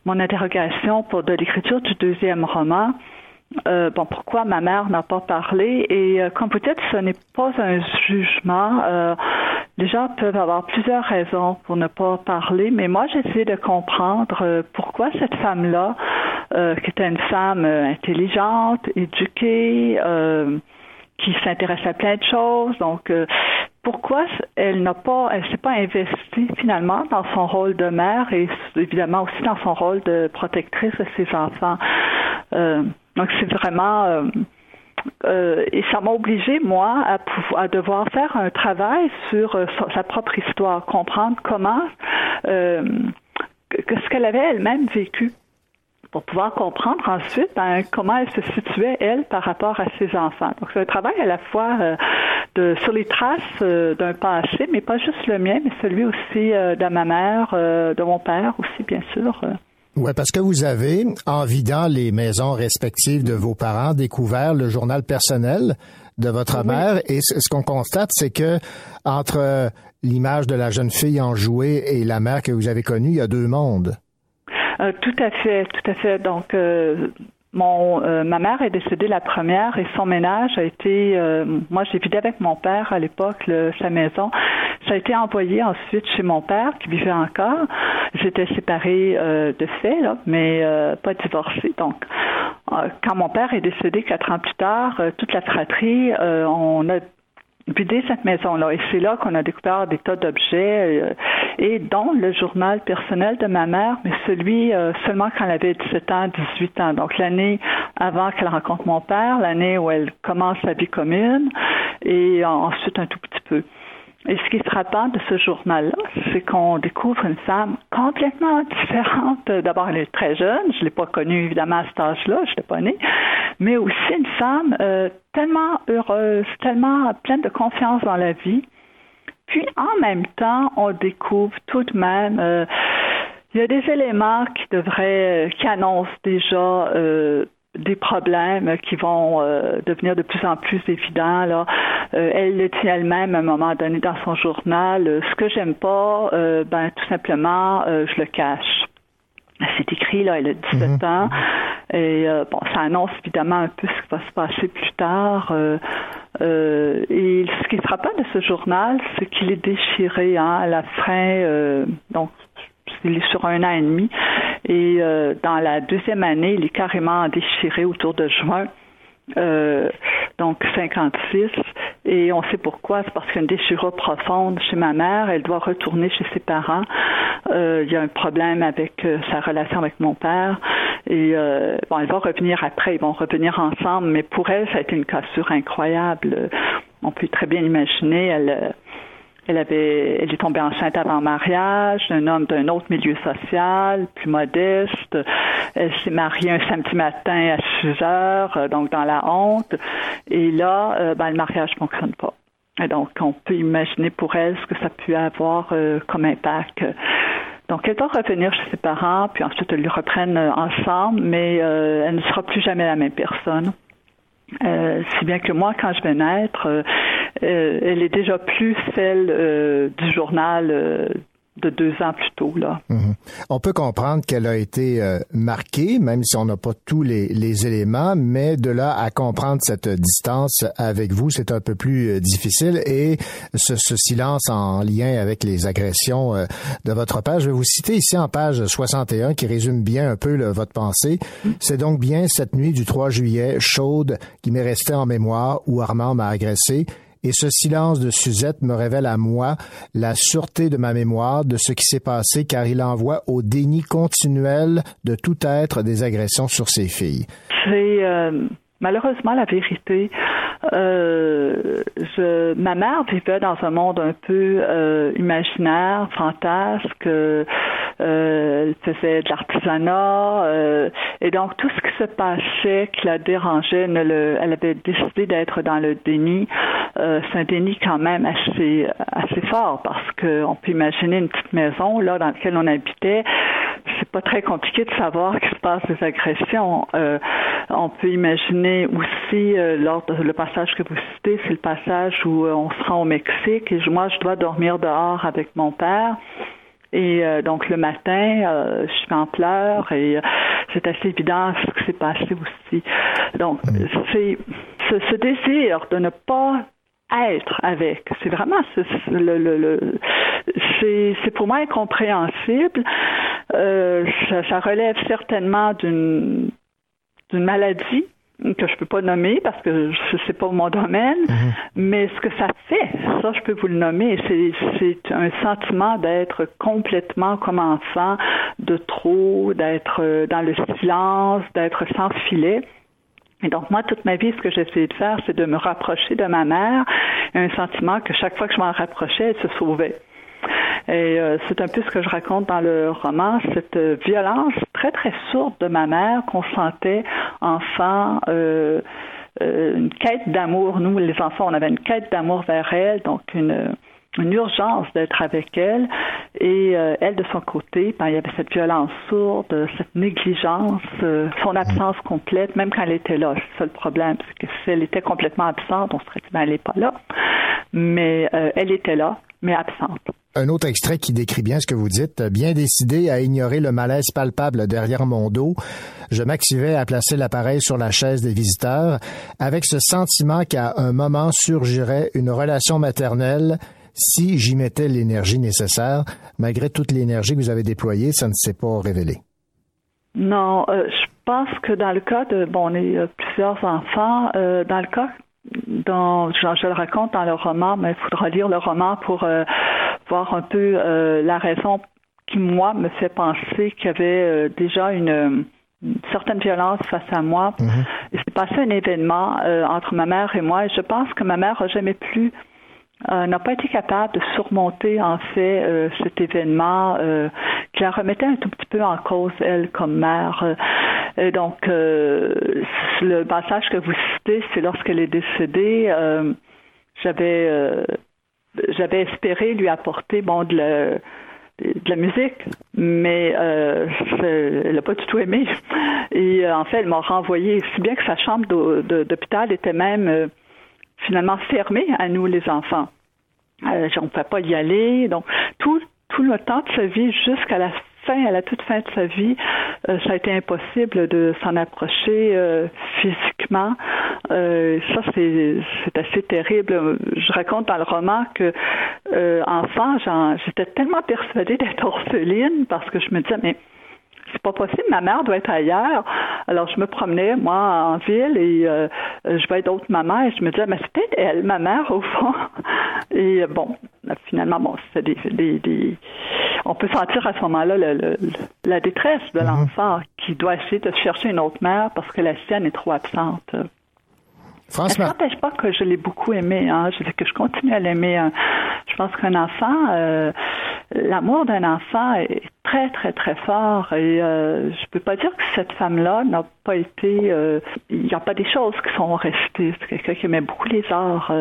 Speaker 12: mon interrogation pour de l'écriture du deuxième roman. Euh, bon, pourquoi ma mère n'a pas parlé? Et euh, comme peut-être ce n'est pas un jugement, euh, les gens peuvent avoir plusieurs raisons pour ne pas parler, mais moi j'ai essayé de comprendre pourquoi cette femme-là, qui était une femme intelligente, éduquée, qui s'intéresse à plein de choses, donc pourquoi elle n'a pas, elle s'est pas investie finalement dans son rôle de mère et évidemment aussi dans son rôle de protectrice de ses enfants? Donc c'est vraiment euh, euh, et ça m'a obligé moi à, pouvoir, à devoir faire un travail sur euh, sa propre histoire, comprendre comment ce qu'elle avait elle-même vécu pour pouvoir comprendre ensuite ben, comment elle se situait, elle, par rapport à ses enfants. Donc, c'est un travail à la fois de, sur les traces d'un passé, mais pas juste le mien, mais celui aussi de ma mère, de mon père aussi, bien sûr.
Speaker 1: Oui, parce que vous avez, en vidant les maisons respectives de vos parents, découvert le journal personnel de votre mère. Et ce qu'on constate, c'est que entre l'image de la jeune fille en jouet et la mère que vous avez connue, il y a deux mondes.
Speaker 12: Euh, tout à fait, tout à fait. Donc, euh, mon, euh, ma mère est décédée la première et son ménage a été, euh, moi j'ai vidé avec mon père à l'époque sa maison. Ça a été envoyé ensuite chez mon père qui vivait encore. J'étais séparée euh, de fait, là, mais pas divorcée. Donc, quand mon père est décédé quatre ans plus tard, toute la fratrie, on a dès cette maison-là. Et c'est là qu'on a découvert des tas d'objets, euh, et dont le journal personnel de ma mère, mais celui euh, seulement quand elle avait 17 ans, 18 ans. Donc l'année avant qu'elle rencontre mon père, l'année où elle commence sa vie commune, et ensuite un tout petit peu. Et ce qui est frappant de ce journal-là, c'est qu'on découvre une femme complètement différente. D'abord, elle est très jeune, je l'ai pas connue évidemment à cet âge-là, je l'ai pas née, mais aussi une femme euh, tellement heureuse, tellement pleine de confiance dans la vie. Puis en même temps, on découvre tout de même euh, il y a des éléments qui devraient, qui annoncent déjà euh, des problèmes qui vont euh, devenir de plus en plus évidents. Là. Euh, elle le dit elle-même à un moment donné dans son journal. Euh, ce que j'aime pas, ben tout simplement, je le cache. C'est écrit là, elle a 17 mhm. ans. Et bon, ça annonce évidemment un peu ce qui va se passer plus tard. et ce qui est frappant de ce journal, c'est qu'il est déchiré hein, à la fin. donc il est sur un an et demi. Et euh, dans la deuxième année, il est carrément déchiré autour de juin. Euh, donc 56 et on sait pourquoi. C'est parce qu'il y a une déchirure profonde chez ma mère. Elle doit retourner chez ses parents. Euh, il y a un problème avec sa relation avec mon père. Et bon elle va revenir après. Ils vont revenir ensemble. Mais pour elle ça a été une cassure incroyable. On peut très bien imaginer. Elle elle avait, elle est tombée enceinte avant mariage, d'un homme d'un autre milieu social, plus modeste. Elle s'est mariée un samedi matin à 6 heures, euh, donc dans la honte. Et là, euh, ben, le mariage fonctionne pas. Et donc, on peut imaginer pour elle ce que ça peut avoir euh, comme impact. Donc, elle doit revenir chez ses parents, puis ensuite, elles lui reprennent ensemble, mais elle ne sera plus jamais la même personne. Si bien que moi, quand je vais naître, euh, euh, elle est déjà plus celle du journal de deux ans plus tôt. Là.
Speaker 1: Mhm. On peut comprendre qu'elle a été euh, marquée, même si on n'a pas tous les, éléments, mais de là à comprendre cette distance avec vous, c'est un peu plus euh, difficile. Et ce, ce, silence en lien avec les agressions euh, de votre père, je vais vous citer ici en page 61 qui résume bien un peu votre pensée. C'est donc bien cette nuit du 3 juillet, chaude, qui m'est restée en mémoire, où Armand m'a agressé et ce silence de Suzette me révèle à moi la sûreté de ma mémoire de ce qui s'est passé car il envoie au déni continuel de tout être des agressions sur ses filles.
Speaker 12: Euh, malheureusement la vérité. Euh, ma mère vivait dans un monde un peu euh, imaginaire, fantasque. Euh, elle faisait de l'artisanat et donc tout ce qui se passait qui la dérangeait, elle avait décidé d'être dans le déni. C'est un déni quand même assez assez fort parce qu'on peut imaginer une petite maison là dans laquelle on habitait. C'est pas très compliqué de savoir qu'il se passe des agressions. On peut imaginer aussi lors de le passage que vous citez, c'est le passage où on se rend au Mexique et moi je dois dormir dehors avec mon père. Et euh, donc le matin, euh, je suis en pleurs et euh, c'est assez évident ce qui s'est passé aussi. Donc c'est ce, désir de ne pas être avec. C'est vraiment c'est pour moi incompréhensible. ça, ça relève certainement d'une d'une maladie que je peux pas nommer parce que c'est pas mon domaine, mhm. mais ce que ça fait, ça je peux vous le nommer, c'est un sentiment d'être complètement comme enfant, de trop, d'être euh, dans le silence, d'être sans filet. Et donc, moi, toute ma vie, ce que j'ai essayé de faire, c'est de me rapprocher de ma mère. Un sentiment que chaque fois que je m'en rapprochais, elle se sauvait. Et euh, c'est un peu ce que je raconte dans le roman, cette violence très très sourde de ma mère qu'on sentait enfant. Euh, euh, une quête d'amour. Nous, les enfants, on avait une quête d'amour vers elle, donc une, une urgence d'être avec elle. Et elle, de son côté, ben, il y avait cette violence sourde, cette négligence, son absence complète, même quand elle était là. C'est ça le problème, parce que si elle était complètement absente, on serait dit, ben, elle n'est pas là. Mais elle était là, mais absente.
Speaker 1: Un autre extrait qui décrit bien ce que vous dites. Bien décidé à ignorer le malaise palpable derrière mon dos, je m'activais à placer l'appareil sur la chaise des visiteurs avec ce sentiment qu'à un moment surgirait une relation maternelle si j'y mettais l'énergie nécessaire. Malgré toute l'énergie que vous avez déployée, ça ne s'est pas révélé.
Speaker 12: Non, euh, je pense que dans le cas de, bon, on est euh, plusieurs enfants, euh, dans le cas dont je, le raconte dans le roman, mais il faudra lire le roman pour voir un peu euh, la raison qui, moi, me fait penser qu'il y avait euh, déjà une, certaine violence face à moi. Mhm. Il s'est passé un événement euh, entre ma mère et moi et je pense que ma mère n'a jamais plus n'a pas été capable de surmonter en fait cet événement qui la remettait un tout petit peu en cause elle comme mère. Et donc le passage que vous citez, c'est lorsqu'elle est décédée. j'avais j'avais espéré lui apporter bon de la musique, mais euh, elle n'a pas du tout aimé. Et euh, en fait, elle m'a renvoyé, si bien que sa chambre d'hôpital était même euh, finalement fermée à nous, les enfants. on ne pouvait pas y aller. Donc, tout, tout le temps de sa vie, jusqu'à la à la toute fin de sa vie, euh, ça a été impossible de s'en approcher euh, physiquement. Euh, ça, c'est, assez terrible. Je raconte dans le roman que enfant, j'étais tellement persuadée d'être orpheline parce que je me disais, mais c'est pas possible, ma mère doit être ailleurs. Alors je me promenais, moi, en ville et euh, je voyais d'autres mamans et je me disais, mais c'est peut-être elle, ma mère, au fond. [laughs] Et bon, finalement, bon, c'est des, des, On peut sentir à ce moment-là la détresse de mhm. l'enfant qui doit essayer de chercher une autre mère parce que la sienne est trop absente. Ça n'empêche pas que je l'ai beaucoup aimé. Hein. Je que je continue à l'aimer. Hein. Je pense qu'un enfant, euh, l'amour d'un enfant est très, très, très fort. Et euh, je peux pas dire que cette femme-là n'a pas été... Euh, il n'y a pas des choses qui sont restées. C'est quelqu'un qui aimait beaucoup les arts.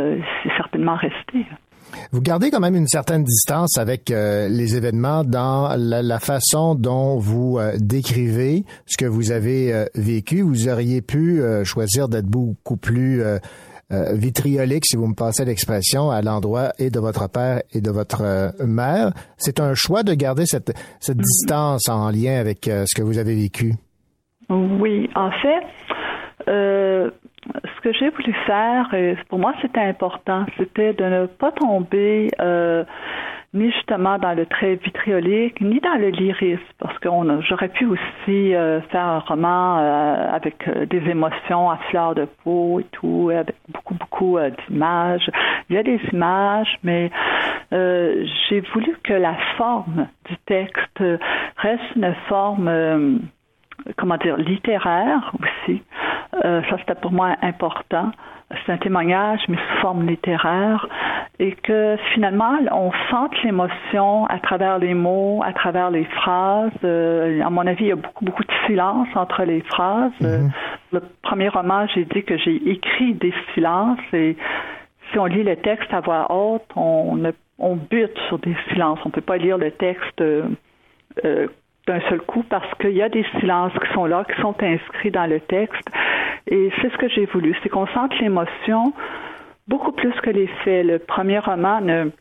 Speaker 12: c'est certainement resté.
Speaker 1: Vous gardez quand même une certaine distance avec euh, les événements dans la, façon dont vous euh, décrivez ce que vous avez euh, vécu. Vous auriez pu choisir d'être beaucoup plus vitriolique, si vous me passez l'expression, à l'endroit et de votre père et de votre mère. C'est un choix de garder cette, cette mm-hmm. distance en lien avec ce que vous avez vécu.
Speaker 12: Oui, en fait, ce que j'ai voulu faire, et pour moi c'était important, c'était de ne pas tomber euh, ni justement dans le trait vitriolique, ni dans le lyrisme, parce que j'aurais pu aussi euh, faire un roman euh, avec des émotions à fleur de peau et tout, avec beaucoup, beaucoup d'images. Il y a des images, mais j'ai voulu que la forme du texte reste une forme comment dire, littéraire aussi. Euh, ça, c'était pour moi important. C'est un témoignage, mais sous forme littéraire. Et que finalement, on sente l'émotion à travers les mots, à travers les phrases. Euh, à mon avis, il y a beaucoup, beaucoup de silence entre les phrases. Mm-hmm. le premier roman, j'ai dit que j'ai écrit des silences et si on lit le texte à voix haute, on, on bute sur des silences. On ne peut pas lire le texte euh, d'un seul coup parce qu'il y a des silences qui sont là, qui sont inscrits dans le texte. Et c'est ce que j'ai voulu, c'est qu'on sente l'émotion beaucoup plus que les faits. Le premier roman ne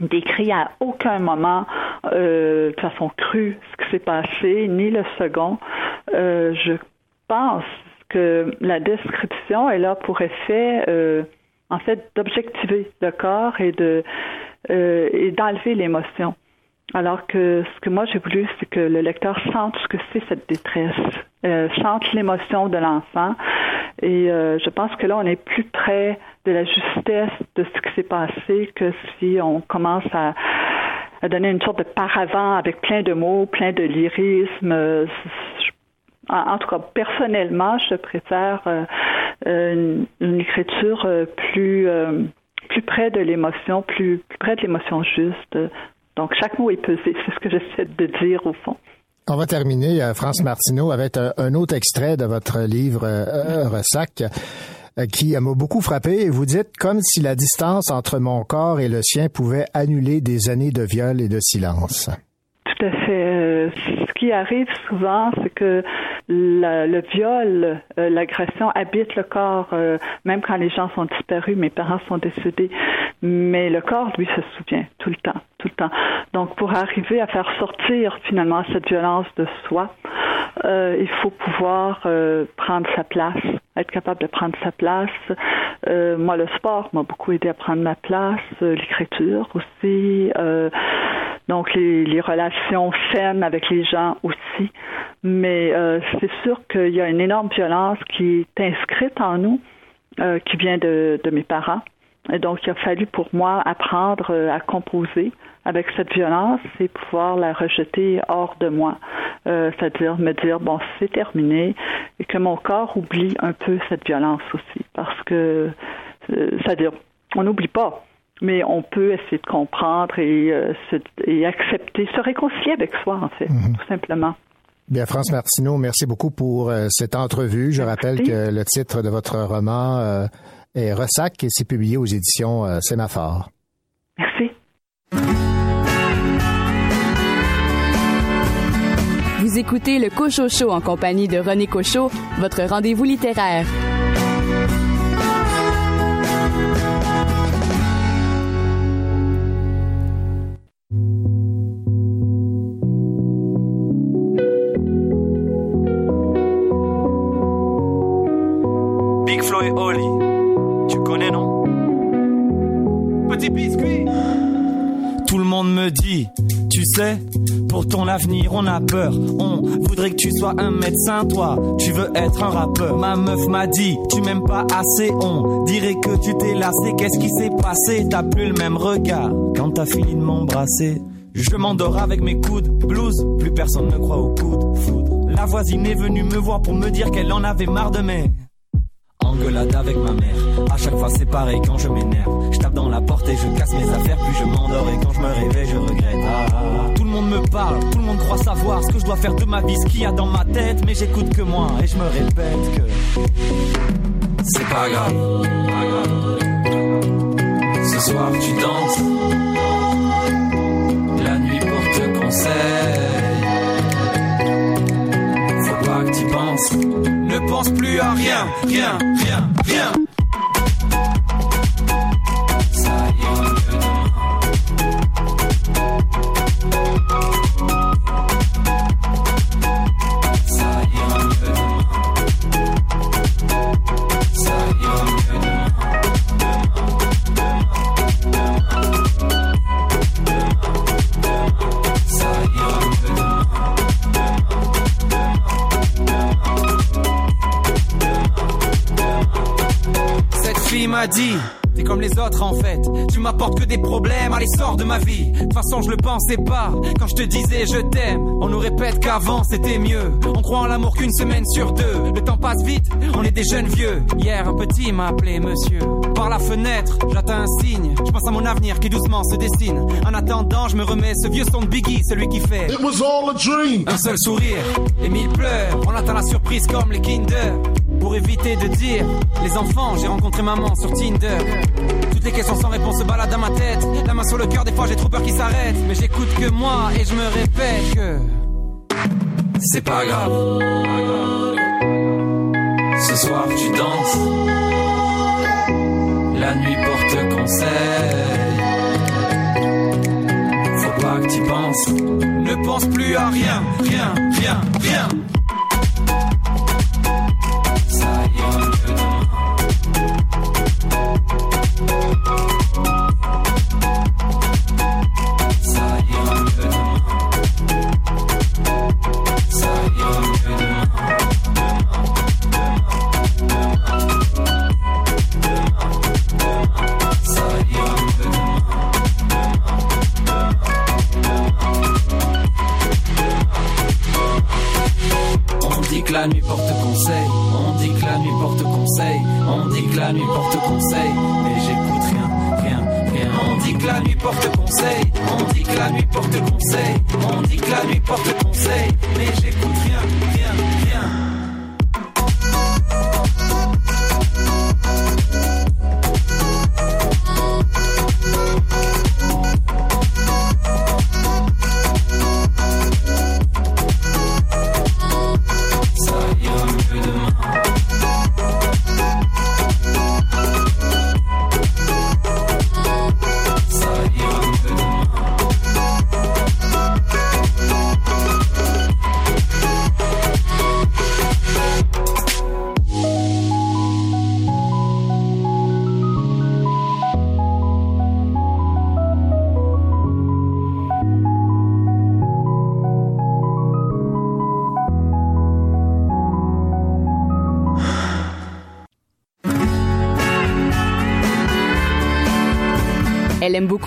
Speaker 12: décrit à aucun moment euh, de façon crue ce qui s'est passé, ni le second. Euh, je pense que la description est là pour effet, euh, en fait, d'objectiver le corps et de et d'enlever l'émotion. Alors que ce que moi j'ai voulu, c'est que le lecteur sente ce que c'est cette détresse, euh, sente l'émotion de l'enfant. Et euh, je pense que là, on est plus près de la justesse de ce qui s'est passé que si on commence à, donner une sorte de paravent avec plein de mots, plein de lyrisme. En, tout cas, personnellement, je préfère euh, une, écriture plus plus près de l'émotion, plus près de l'émotion juste. Donc, chaque mot est pesé. C'est ce que j'essaie de dire au fond.
Speaker 1: On va terminer, euh, France Martineau, avec un, autre extrait de votre livre euh, Ressac euh, qui m'a beaucoup frappé. Vous dites comme si la distance entre mon corps et le sien pouvait annuler des années de viol et de silence.
Speaker 12: Tout à fait. Ce qui arrive souvent, c'est que le viol, l'agression habite le corps, même quand les gens sont disparus, mes parents sont décédés. Mais le corps, lui, se souvient tout le temps tout le temps. Donc, pour arriver à faire sortir finalement cette violence de soi, euh, il faut pouvoir euh, prendre sa place, être capable de prendre sa place. Euh, moi, le sport m'a beaucoup aidé à prendre ma place, l'écriture aussi, donc les, relations saines avec les gens aussi. Mais c'est sûr qu'il y a une énorme violence qui est inscrite en nous, qui vient de mes parents. Et donc, il a fallu pour moi apprendre à composer avec cette violence, c'est pouvoir la rejeter hors de moi. Euh, c'est-à-dire me dire, bon, c'est terminé, et que mon corps oublie un peu cette violence aussi. Parce que, euh, c'est-à-dire, on n'oublie pas, mais on peut essayer de comprendre et, euh, et accepter, se réconcilier avec soi, en fait, mhm. tout simplement.
Speaker 1: Bien, France Martineau, merci beaucoup pour cette entrevue. Je rappelle que le titre de votre roman est Ressac et c'est publié aux éditions Sémaphore.
Speaker 12: Merci.
Speaker 5: Vous écoutez le Cocho Show en compagnie de René Cochot, votre rendez-vous littéraire.
Speaker 13: Big Flo et Oli, tu sais, pour ton avenir on a peur. On voudrait que tu sois un médecin, toi, tu veux être un rappeur. Ma meuf m'a dit, tu m'aimes pas assez, on dirait que tu t'es lassé. Qu'est-ce qui s'est passé? T'as plus le même regard quand t'as fini de m'embrasser. Je m'endors avec mes coudes, blues, plus personne ne croit au coude, foudre. La voisine est venue me voir pour me dire qu'elle en avait marre de mes engueulade avec ma mère. À chaque fois c'est pareil quand je m'énerve. Je tape dans la porte et je casse mes affaires, puis je m'endors et quand je me réveille je regrette. Ah, ah, ah. Tout le monde me parle, tout le monde croit savoir ce que je dois faire de ma vie, ce qu'il y a dans ma tête, mais j'écoute que moi et je me répète que c'est pas grave. Ce soir tu danses, la nuit porte conseil. Faut pas que tu penses, pense plus à rien, rien, rien, rien. Dit T'es comme les autres en fait. Tu m'apportes que des problèmes Allez sors de ma vie. De toute façon je le pensais pas. Quand je te disais je t'aime On nous répète qu'avant c'était mieux. On croit en l'amour qu'une semaine sur deux. Le temps passe vite On est des jeunes vieux. Hier un petit m'a appelé monsieur. Par la fenêtre j'attends un signe. Je pense à mon avenir qui doucement se dessine. En attendant je me remets ce vieux son de Biggie Celui qui fait
Speaker 14: It was all a dream.
Speaker 13: un seul sourire et mille pleurs. On attend la surprise comme les Kinder. Pour éviter de dire les enfants, j'ai rencontré maman sur Tinder. Toutes les questions sans réponse se baladent dans ma tête. La main sur le cœur, des fois j'ai trop peur qu'ils s'arrêtent. Mais j'écoute que moi et je me répète que c'est pas grave. Ce soir tu danses. La nuit porte conseil. Faut pas que tu penses. Ne pense plus à rien, rien, rien, rien.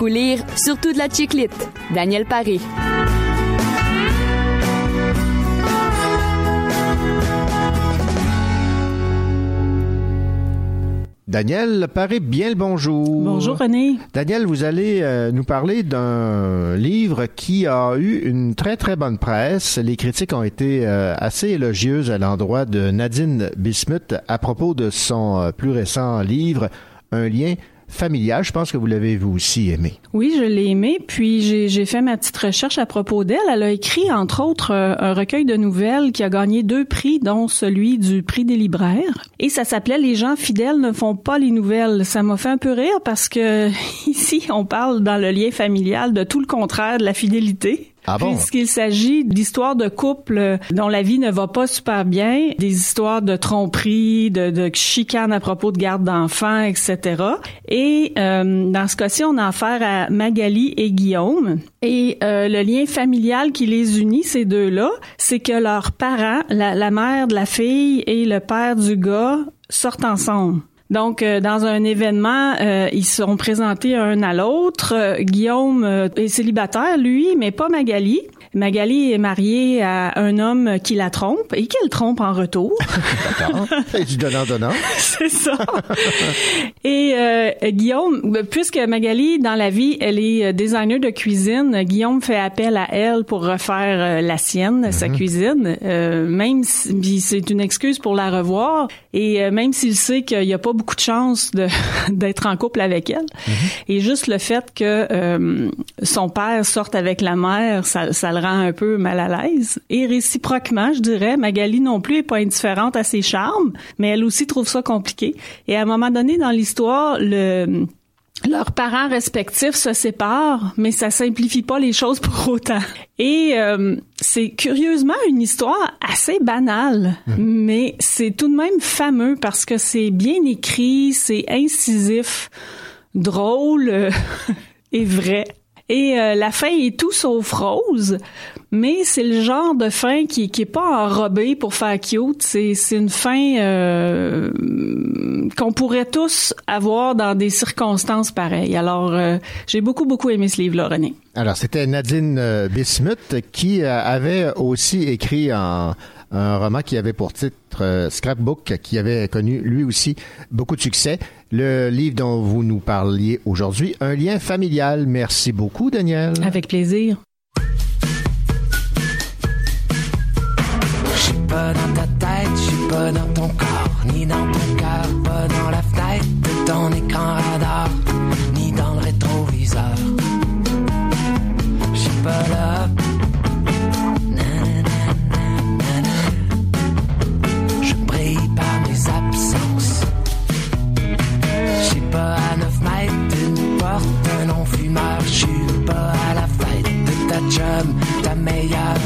Speaker 5: Beaucoup lire, surtout de la chiclite. Daniel Paré.
Speaker 1: Daniel Paré, bien le bonjour.
Speaker 3: Bonjour René.
Speaker 1: Daniel, vous allez euh, nous parler d'un livre qui a eu une très très bonne presse. Les critiques ont été euh, assez élogieuses à l'endroit de Nadine Bismuth à propos de son euh, plus récent livre, Un lien familial. Je pense que vous l'avez vous aussi aimé.
Speaker 3: Oui, je l'ai aimé. Puis j'ai j'ai fait ma petite recherche à propos d'elle. Elle a écrit, entre autres, euh, un recueil de nouvelles qui a gagné deux prix, dont celui du prix des libraires. Et ça s'appelait Les gens fidèles ne font pas les nouvelles. Ça m'a fait un peu rire parce que [laughs] ici, on parle dans le lien familial de tout le contraire de la fidélité.
Speaker 1: Ah bon?
Speaker 3: Puisqu'il s'agit d'histoires de couples dont la vie ne va pas super bien, des histoires de tromperie, de, de chicanes à propos de garde d'enfants, etc. Et euh, dans ce cas-ci, on a affaire à Magali et Guillaume. Et euh, le lien familial qui les unit, ces deux-là, c'est que leurs parents, la, la mère de la fille et le père du gars, sortent ensemble. Donc, euh, dans un événement, euh, ils sont présentés un à l'autre. Euh, Guillaume euh, est célibataire, lui, mais pas Magali. Magali est mariée à un homme qui la trompe et qui le trompe en retour. [laughs]
Speaker 1: D'accord. [laughs] Du donnant-donnant.
Speaker 3: C'est ça. Et euh, Guillaume, ben, puisque Magali, dans la vie, elle est euh, designer de cuisine, Guillaume fait appel à elle pour refaire euh, la sienne, sa cuisine, euh, même si c'est une excuse pour la revoir. Et même s'il sait qu'il n'y a pas beaucoup de chance [laughs] d'être en couple avec elle. Et juste le fait que euh, son père sorte avec la mère, ça, ça le rend un peu mal à l'aise. Et réciproquement, je dirais, Magali non plus est pas indifférente à ses charmes, mais elle aussi trouve ça compliqué. Et à un moment donné dans l'histoire, le leurs parents respectifs se séparent, mais ça simplifie pas les choses pour autant. Et euh, c'est curieusement une histoire assez banale, mais c'est tout de même fameux parce que c'est bien écrit, c'est incisif, drôle euh, [laughs] et vrai. Et euh, la fin est tout sauf rose, mais c'est le genre de fin qui, qui est pas enrobée pour faire cute. C'est, c'est une fin euh, qu'on pourrait tous avoir dans des circonstances pareilles. Alors, euh, j'ai beaucoup, beaucoup aimé ce livre-là, René.
Speaker 1: Alors, c'était Nadine euh, Bismuth qui euh, avait aussi écrit un, un roman qui avait pour titre euh, Scrapbook, qui avait connu lui aussi beaucoup de succès. Le livre dont vous nous parliez aujourd'hui, Un lien familial. Merci beaucoup, Daniel.
Speaker 3: Avec plaisir.
Speaker 15: Je suis pas dans ta tête, je suis pas dans ton corps, ni dans ton cœur, pas dans la fenêtre de ton écran radar, ni dans le rétroviseur. Je suis pas là. Absences. Suis pas à 9 mètres d'une porte, un non-fumeur. Je suis pas à la fête de ta chum, ta meilleure,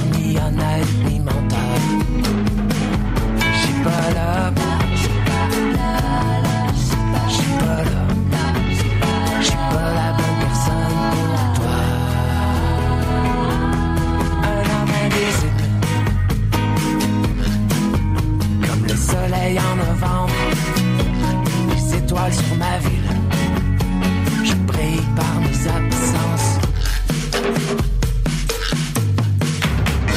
Speaker 15: en novembre. Les étoiles sur ma ville. Je brille par mes absences.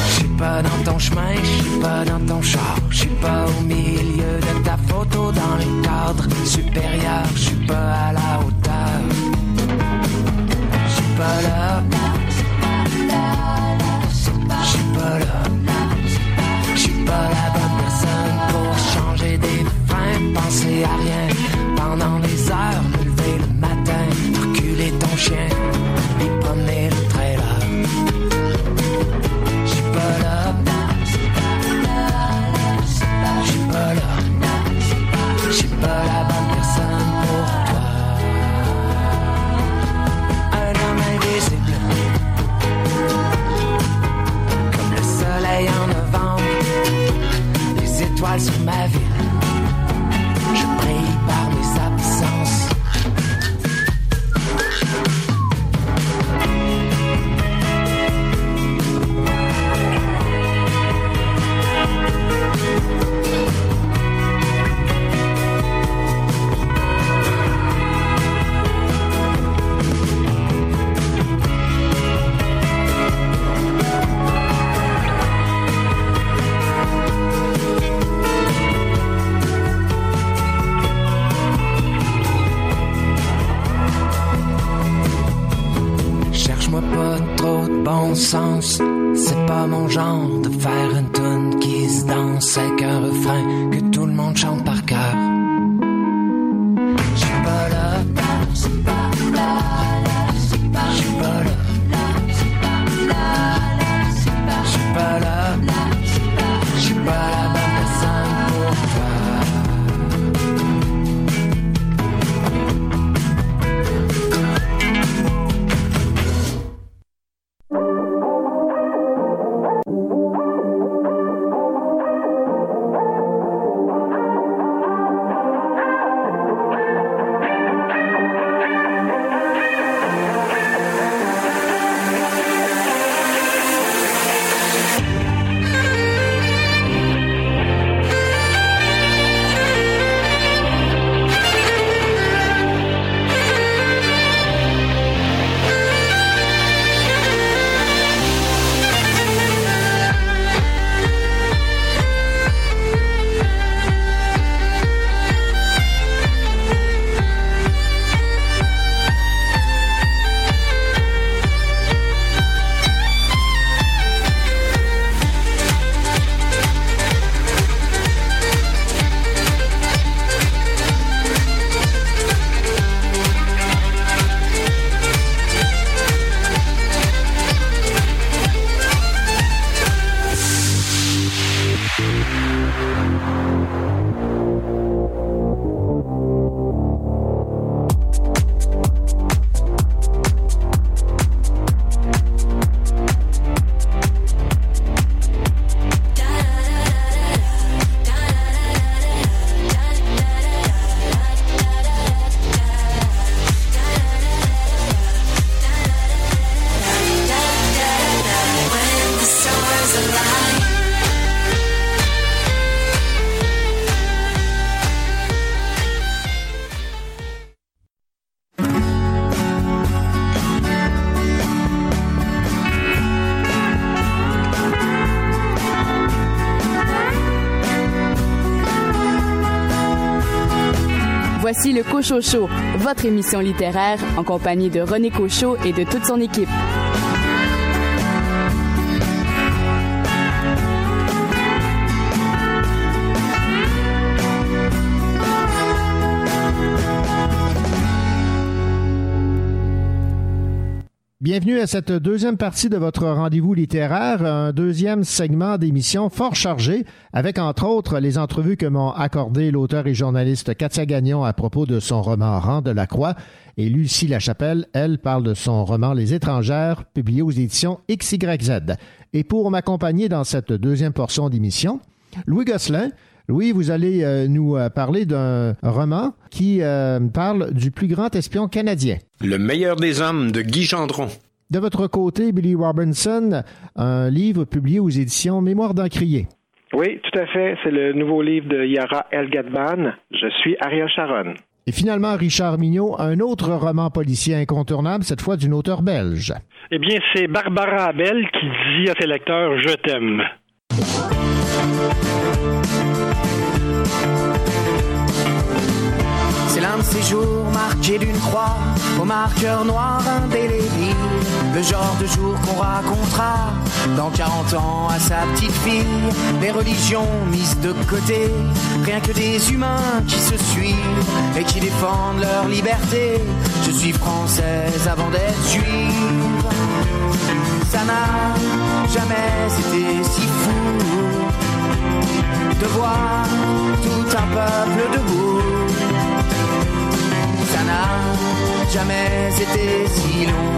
Speaker 15: Je suis pas dans ton chemin, je suis pas dans ton char, je suis pas au milieu de ta photo dans le cadre supérieur, je suis pas à la hauteur. Je suis pas là. Je suis pas là. Penser à rien pendant les heures, me lever le matin, reculer ton chien, puis promener le trailer. Je suis pas là. Je suis pas là. Je suis pas la bonne personne
Speaker 5: Cochocho, votre émission littéraire en compagnie de René Cochot et de toute son équipe.
Speaker 1: Bienvenue à cette deuxième partie de votre rendez-vous littéraire, un deuxième segment d'émission fort chargé, avec entre autres les entrevues que m'ont accordé l'auteur et journaliste Katia Gagnon à propos de son roman Rang de la Croix, et Lucie Lachapelle, elle, parle de son roman Les étrangères, publié aux éditions XYZ. Et pour m'accompagner dans cette deuxième portion d'émission, Louis Gosselin, Louis, vous allez euh, nous euh, parler d'un roman qui euh, parle du plus grand espion canadien.
Speaker 14: Le meilleur des hommes de Guy Gendron.
Speaker 1: De votre côté, Billy Robinson, un livre publié aux éditions Mémoire d'Encrier.
Speaker 7: Oui, tout à fait. C'est le nouveau livre de Yara El Gadban. Je suis Ariel Sharon.
Speaker 1: Et finalement, Richard Mignot, un autre roman policier incontournable, cette fois d'une auteure belge.
Speaker 2: Eh bien, c'est Barbara Abel qui dit à ses lecteurs Je t'aime.
Speaker 16: C'est l'un de ces jours marqués d'une croix, au marqueur noir indélébile. Le genre de jour qu'on racontera dans 40 ans à sa petite fille. Les religions mises de côté, rien que des humains qui se suivent et qui défendent leur liberté. Je suis française avant d'être juive. Ça n'a jamais été si fou de voir tout un peuple debout. Ça n'a jamais été si long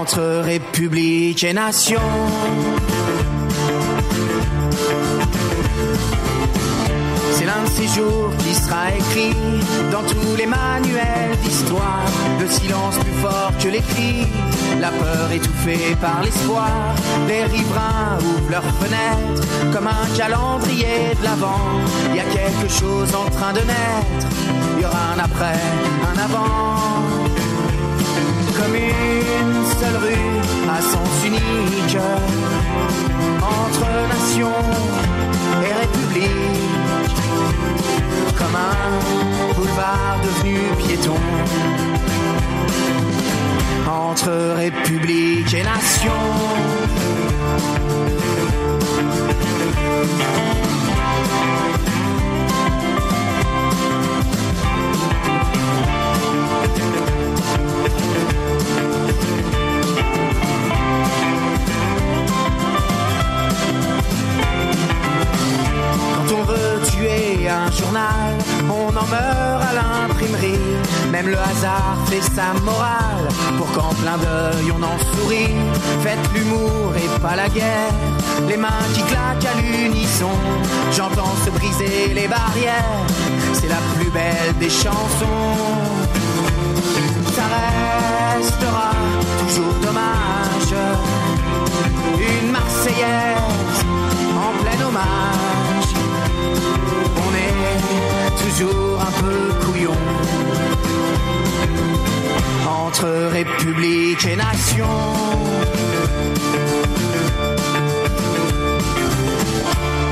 Speaker 16: entre république et nation. L'un de ces qui sera écrit dans tous les manuels d'histoire. Le silence plus fort que les cris, la peur étouffée par l'espoir. Les riverains ouvrent leurs fenêtres comme un calendrier de l'avant. Il y a quelque chose en train de naître. Il y aura un après, un avant. Comme une seule rue à sens unique entre nation et république comme un boulevard devenu piéton entre république et nation. On veut tuer un journal, on en meurt à l'imprimerie. Même le hasard fait sa morale pour qu'en plein d'œil on en sourit. Faites l'humour et pas la guerre. Les mains qui claquent à l'unisson. J'entends se briser les barrières. C'est la plus belle des chansons. Ça restera toujours dommage. Une Marseillaise en plein hommage. On est toujours un peu couillon entre république et nation.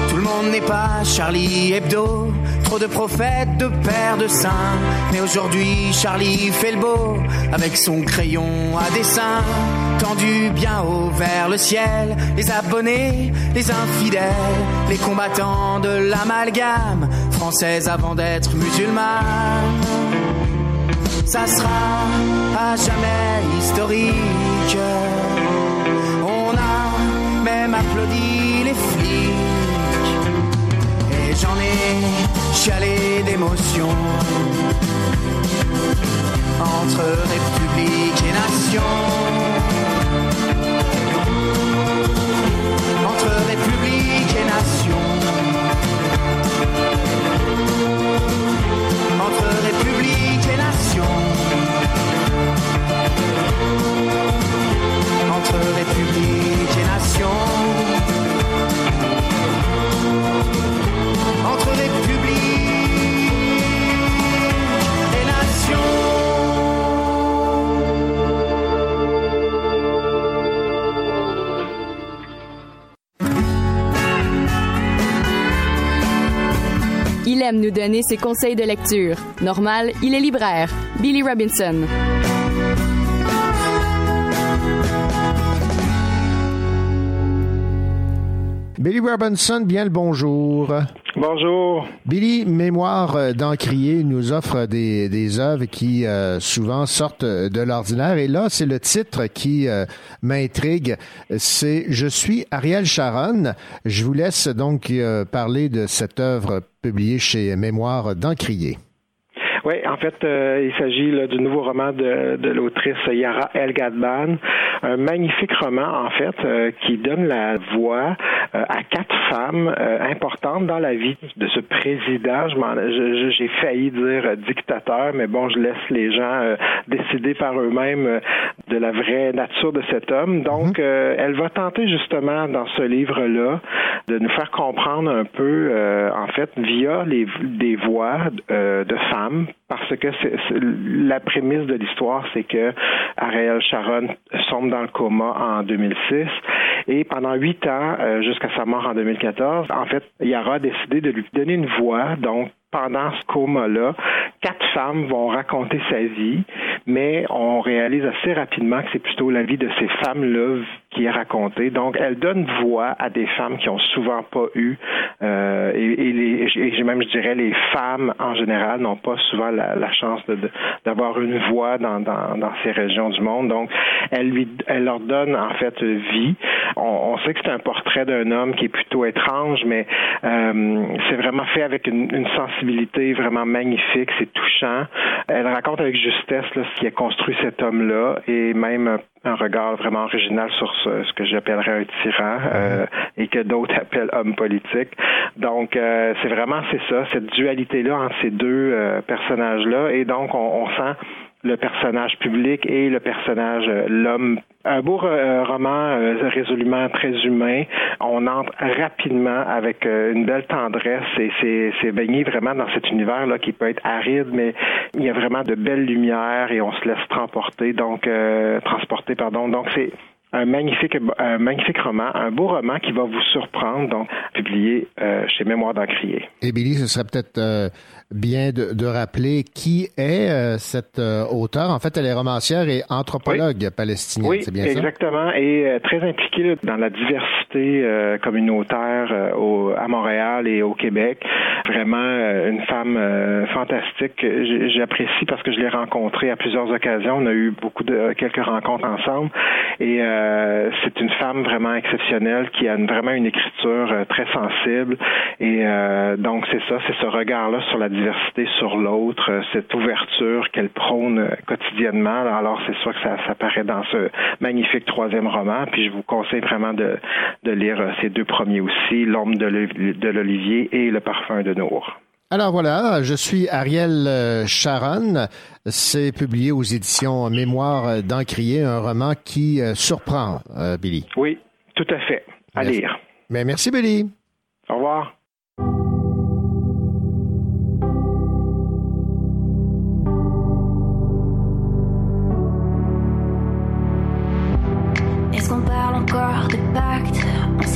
Speaker 16: Tout le monde n'est pas Charlie Hebdo. Trop de prophètes, de pères, de saints. Mais aujourd'hui, Charlie fait le beau avec son crayon à dessin. Tendu bien haut vers le ciel. Les abonnés, les infidèles, les combattants de l'amalgame. Française avant d'être musulmane. Ça sera à jamais historique. On a même applaudi les flics. J'en ai chialé d'émotion. Entre république et nation. Entre république et nation. Entre république et nation. Entre république et nation.
Speaker 5: Aime nous donner ses conseils de lecture. Normal, il est libraire. Billy Robinson.
Speaker 1: Billy Robinson, bien le bonjour.
Speaker 2: Bonjour.
Speaker 1: Billy, Mémoire d'Encrier nous offre des, des œuvres qui euh, souvent sortent de l'ordinaire. Et là, c'est le titre qui euh, m'intrigue. C'est Je suis Ariel Sharon. Je vous laisse donc euh, parler de cette œuvre publiée chez Mémoire d'Encrier.
Speaker 7: Oui, en fait, euh, il s'agit là, du nouveau roman de, de l'autrice Yara El Gadban, un magnifique roman en fait euh, qui donne la voix euh, à quatre femmes importantes dans la vie de ce président. Je m'en- je- J'ai failli dire dictateur, mais bon, je laisse les gens décider par eux-mêmes de la vraie nature de cet homme. Donc, euh, elle va tenter justement dans ce livre-là de nous faire comprendre un peu, euh, en fait, via les, des voix euh, de femmes, parce que c'est- la prémisse de l'histoire, c'est que Ariel Sharon sombre dans le coma en 2006 et pendant huit ans, euh, jusqu'à sa mort en 2014, en fait, Yara a décidé de lui donner une voix, donc pendant ce coma-là, quatre femmes vont raconter sa vie, mais on réalise assez rapidement que c'est plutôt la vie de ces femmes-là qui est racontée. Donc, elle donne voix à des femmes qui ont souvent pas eu, euh, et, et, les, et même, je dirais, les femmes en général n'ont pas souvent la, la chance de- de- d'avoir une voix dans, dans, dans ces régions du monde. Donc, elle, lui, elle leur donne en fait vie. On, on sait que c'est un portrait d'un homme qui est plutôt étrange, mais euh, c'est vraiment fait avec une, une sensibilité vraiment magnifique, c'est touchant. Elle raconte avec justesse là, ce qui a construit cet homme-là et même un, regard vraiment original sur ce, ce que j'appellerais un tyran euh, et que d'autres [laughs] appellent homme politique. Donc, euh, c'est vraiment c'est ça, cette dualité-là entre ces deux euh, personnages-là. Et donc, on, on sent le personnage public et le personnage, euh, l'homme. Un beau euh, roman euh, résolument très humain. On entre rapidement avec une belle tendresse et c'est, baigné vraiment dans cet univers-là qui peut être aride, mais il y a vraiment de belles lumières et on se laisse transporter, donc euh, transporter, pardon. Donc c'est un magnifique, un magnifique roman, un beau roman qui va vous surprendre, donc publié euh, chez Mémoire d'Encrier.
Speaker 1: Et Billy, ce serait peut-être euh, bien de, de rappeler qui est euh, cette euh, auteure. En fait, elle est romancière et anthropologue palestinienne,
Speaker 7: Oui,
Speaker 1: c'est bien
Speaker 7: exactement, et euh, très impliquée dans la diversité euh, communautaire euh, au, à Montréal et au Québec. Vraiment euh, une femme euh, fantastique. J'apprécie parce que je l'ai rencontrée à plusieurs occasions. On a eu beaucoup de quelques rencontres ensemble, et euh, c'est une femme vraiment exceptionnelle qui a une- vraiment une écriture euh, très sensible. Et euh, donc c'est ça, c'est ce regard-là sur la diversité, sur l'autre, euh, cette ouverture qu'elle prône euh, quotidiennement. Alors c'est sûr que ça, ça paraît dans ce magnifique troisième roman. Puis je vous conseille vraiment de, de lire euh, ces deux premiers aussi, L'ombre de l'Oliv- de l'Olivier et Le parfum de Nour.
Speaker 1: Alors voilà, je suis Ariel Sharon. C'est publié aux éditions Mémoire d'Encrier, un roman qui surprend, Billy.
Speaker 7: Oui, tout à fait. À
Speaker 1: Merci.
Speaker 7: lire.
Speaker 1: Mais merci, Billy.
Speaker 7: Au revoir.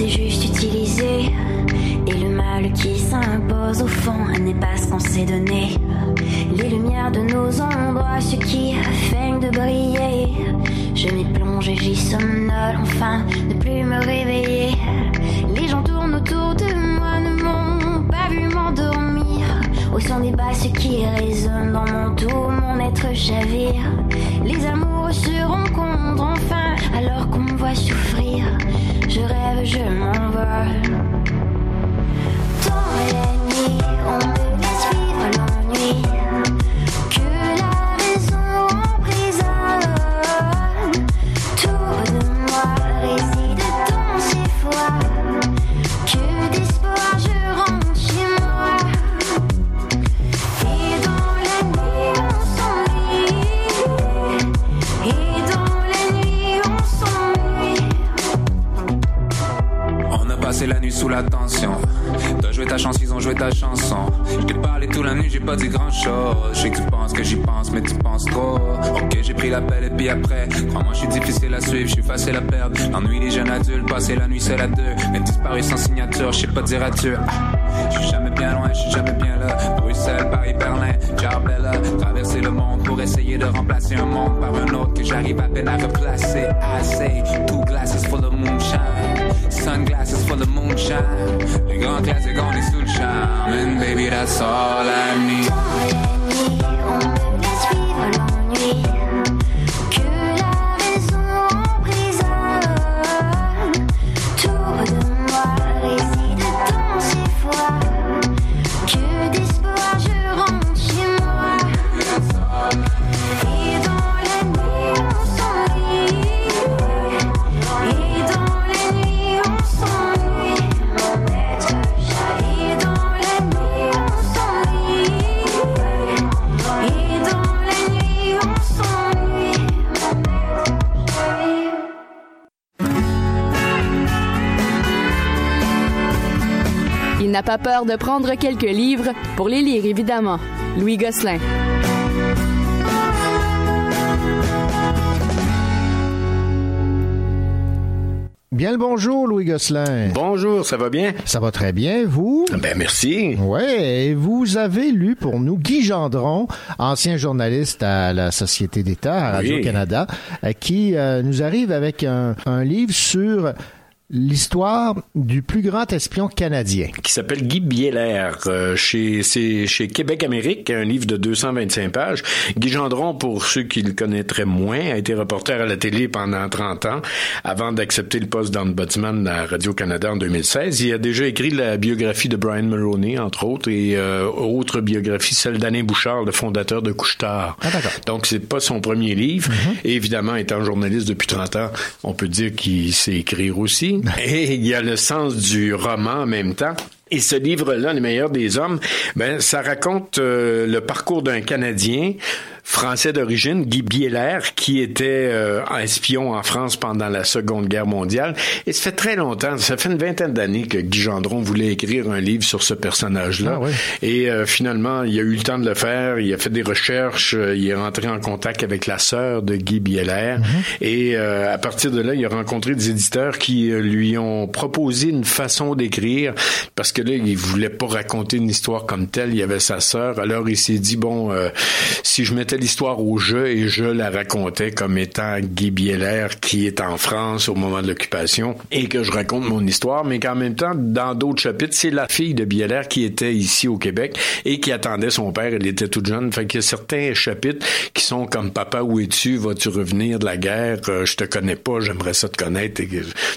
Speaker 17: On s'est juste utilisé. Et le mal qui s'impose au fond n'est pas ce qu'on s'est donné. Les lumières de nos ombres, ce qui feignent de briller. Je m'y plonge et j'y somnole, enfin, ne plus me réveiller. Les gens tournent autour de moi, ne m'ont pas vu m'endormir. Au son des basses qui résonnent dans mon dos, mon être chavire. Les amours se rencontrent enfin, alors qu'on me voit souffrir. Je rêve, je m'envole. Dans la nuit,
Speaker 18: sous la tension. T'as joué ta chance, ils ont joué ta chanson. Je t'ai parlé toute la nuit, j'ai pas dit grand chose. Je sais que tu penses que j'y pense, mais tu penses trop. Ok, j'ai pris l'appel et puis après. Crois-moi, je suis difficile à suivre, je suis facile à perdre. L'ennui des jeunes adultes, passer la nuit seul à deux. Mais disparu sans signature, je sais pas dire adieu. Je suis jamais bien loin, je suis jamais bien là. Bruxelles, Paris, Berlin, Jarbella. Traverser le monde pour essayer de remplacer un monde par un autre que j'arrive à peine à replacer. I say, two glasses full of moonshine. Sunglasses full of moonshine. Les grands classiques, on est sous le charme. And baby, that's all I need.
Speaker 5: N'a pas peur de prendre quelques livres? Pour les lire, évidemment. Louis Gosselin.
Speaker 1: Bien le bonjour, Louis Gosselin.
Speaker 14: Bonjour, ça va bien?
Speaker 1: Ça va très bien, vous?
Speaker 14: Ben merci.
Speaker 1: Ouais, et vous avez lu pour nous Guy Gendron, ancien journaliste à la Société d'État, à
Speaker 14: Oui.
Speaker 1: Radio-Canada, euh, qui euh, nous arrive avec un, un livre sur l'histoire du plus grand espion canadien.
Speaker 14: Qui s'appelle Guy Bieler, euh, chez, c'est chez Québec Amérique, un livre de 225 pages. Guy Gendron, pour ceux qui le connaîtraient moins, a été reporter à la télé pendant 30 ans, avant d'accepter le poste d'ombudsman à Radio-Canada en 2016. Il a déjà écrit la biographie de Brian Mulroney, entre autres, et euh, autre biographie, celle d'Alain Bouchard, le fondateur de Couche-Tard. Donc, c'est pas son premier livre. Et évidemment, étant journaliste depuis 30 ans, on peut dire qu'il sait écrire aussi. [laughs] Et il y a le sens du roman en même temps. Et ce livre-là, Les meilleurs des hommes, ben, ça raconte euh, le parcours d'un Canadien français d'origine, Guy Bieler, qui était euh, espion en France pendant la Seconde Guerre mondiale. Et ça fait très longtemps, ça fait une vingtaine d'années que Guy Gendron voulait écrire un livre sur ce personnage-là.
Speaker 1: Ah oui.
Speaker 14: Et euh, finalement, il a eu le temps de le faire, il a fait des recherches, euh, il est rentré en contact avec la sœur de Guy Bieler. Et euh, à partir de là, il a rencontré des éditeurs qui euh, lui ont proposé une façon d'écrire, parce que là, il voulait pas raconter une histoire comme telle, il y avait sa sœur. Alors il s'est dit, bon, euh, si je mettais l'histoire au jeu et je la racontais comme étant Guy Bieler qui est en France au moment de l'occupation et que je raconte mon histoire, mais qu'en même temps, dans d'autres chapitres, c'est la fille de Bieler qui était ici au Québec et qui attendait son père. Elle était toute jeune. Fait qu'il y a certains chapitres qui sont comme Papa, où es-tu? Vas-tu revenir de la guerre? Euh, je te connais pas, j'aimerais ça te connaître.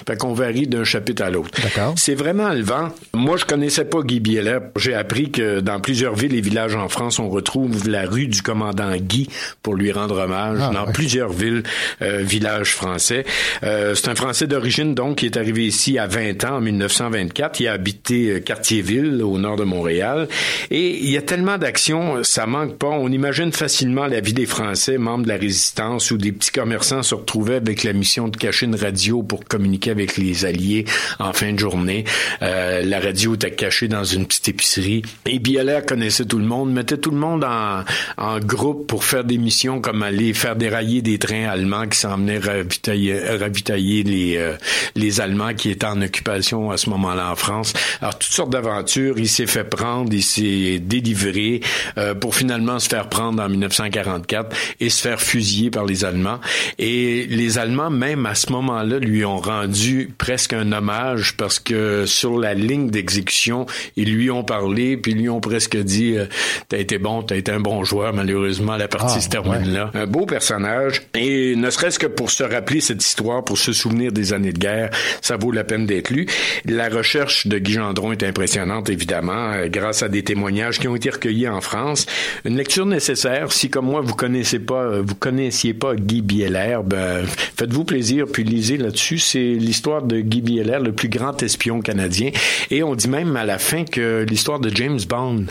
Speaker 14: Fait qu'on varie d'un chapitre à l'autre. C'est vraiment levant. Moi, je connaissais pas Guy Bieler. J'ai appris que dans plusieurs villes et villages en France, on retrouve la rue du commandant Guy pour lui rendre hommage
Speaker 1: Ah,
Speaker 14: dans
Speaker 1: ouais.
Speaker 14: plusieurs villes, euh, villages français. Euh, c'est un Français d'origine, donc, qui est arrivé ici à 20 ans, en 1924. Il a habité euh, Cartierville, au nord de Montréal. Et il y a tellement d'actions, ça manque pas. On imagine facilement la vie des Français, membres de la résistance, où des petits commerçants se retrouvaient avec la mission de cacher une radio pour communiquer avec les Alliés en fin de journée. Euh, la radio était cachée dans une petite épicerie. Et Bieler connaissait tout le monde, mettait tout le monde en, en groupe pour faire des missions comme aller faire dérailler des trains allemands qui s'en venaient ravitailler, ravitailler les, euh, les Allemands qui étaient en occupation à ce moment-là en France. Alors, toutes sortes d'aventures. Il s'est fait prendre, il s'est délivré euh, pour finalement se faire prendre en 1944 et se faire fusiller par les Allemands. Et les Allemands, même à ce moment-là, lui ont rendu presque un hommage parce que sur la ligne d'exécution, ils lui ont parlé, puis lui ont presque dit euh, T'as été bon, t'as été un bon joueur, malheureusement, partie
Speaker 1: Ah,
Speaker 14: se termine là. Un beau personnage. Et ne serait-ce que pour se rappeler cette histoire, pour se souvenir des années de guerre, ça vaut la peine d'être lu. La recherche de Guy Gendron est impressionnante, évidemment, euh, grâce à des témoignages qui ont été recueillis en France. Une lecture nécessaire. Si, comme moi, vous connaissez pas, euh, vous connaissiez pas Guy Bieler, ben, faites-vous plaisir, puis lisez là-dessus. C'est l'histoire de Guy Bieler, le plus grand espion canadien. Et on dit même à la fin que l'histoire de James Bond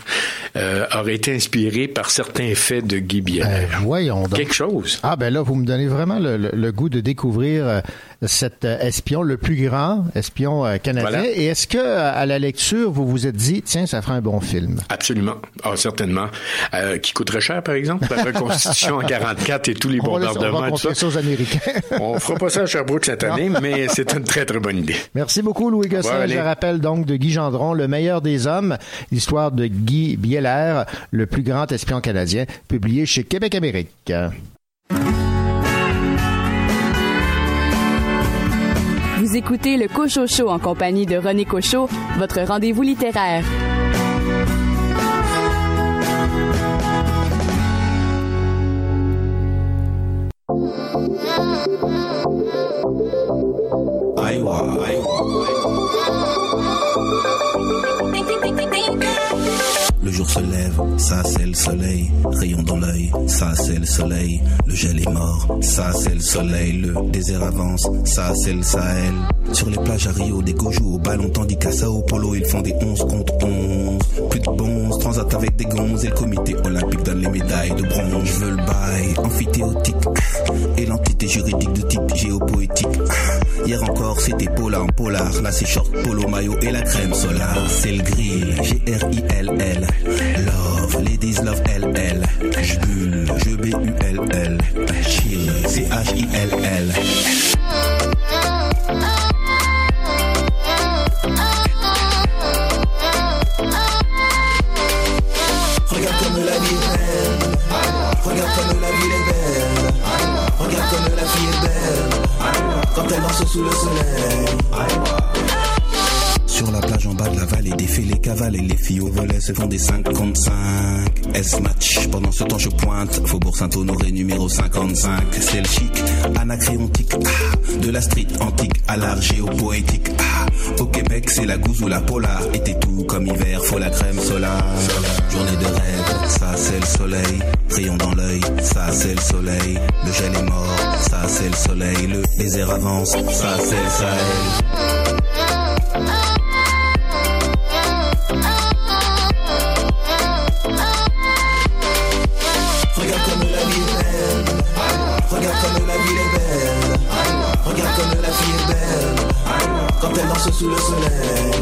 Speaker 14: euh, aurait été inspirée par certains faits de Guy
Speaker 1: Ben, voyons donc.
Speaker 14: Quelque chose.
Speaker 1: Ah ben là, vous me donnez vraiment le, le- le goût de découvrir euh, cet euh, espion, le plus grand espion euh, canadien.
Speaker 14: Voilà.
Speaker 1: Et est-ce que à la lecture, vous vous êtes dit, tiens, ça ferait un bon film?
Speaker 14: Absolument. Ah, certainement. Euh, qui coûterait cher, par exemple, la reconstitution en 44 et tous les
Speaker 1: laisser- on va
Speaker 14: bombardements. tout ça.
Speaker 1: aux Américains. [laughs]
Speaker 14: On fera pas ça à Sherbrooke cette année, mais c'est une très, très bonne idée.
Speaker 1: Merci beaucoup, Louis Gosselin. Je rappelle donc de Guy Gendron, Le meilleur des hommes, l'histoire de Guy Bieler, le plus grand espion canadien, publié chez Québec Amérique.
Speaker 5: Vous écoutez le Cocho Show en compagnie de René Cocho, votre rendez-vous littéraire.
Speaker 10: Jour se lève, ça c'est le soleil. Rayon dans l'œil, ça c'est le soleil. Le gel est mort, ça c'est le soleil. Le désert avance, ça c'est le Sahel. Sur les plages à Rio, des go jouent au ballon, tandis qu'à Sao Paulo, ils font des 11 contre 11. Plus de bons, transat avec des gonzes. Et le comité olympique donne les médailles de bronze. Je veux le bail, amphithéotique. Et l'entité juridique de type géopoétique. Hier encore, c'était polar en polar. Là, c'est short, polo, maillot et la crème solaire. C'est le grill, G-R-I-L-L. Love, ladies love L-L. Je bulle, je B-U-L-L. Chill, C-H-I-L-L. Regarde comme la vie est belle. Regarde comme la ville est belle. Regarde comme la fille est belle. Quand elle danse sous le soleil. Sur la plage en bas de la vallée, défait les cavales et les filles au volet se font des 5 contre 5. S-match, pendant ce temps je pointe. Faubourg Saint-Honoré numéro 55. C'est le chic, anacréontique. Ah, de la street antique à l'art géopoétique. Ah, au Québec, c'est la gousse ou la polar. Été tout comme hiver, faut la crème solaire. Journée de rêve, ça c'est le soleil. Rayon dans l'œil, ça c'est le soleil. Le gel est mort, ça c'est le soleil. Le désert avance, ça c'est le Sahel. Sous le soleil.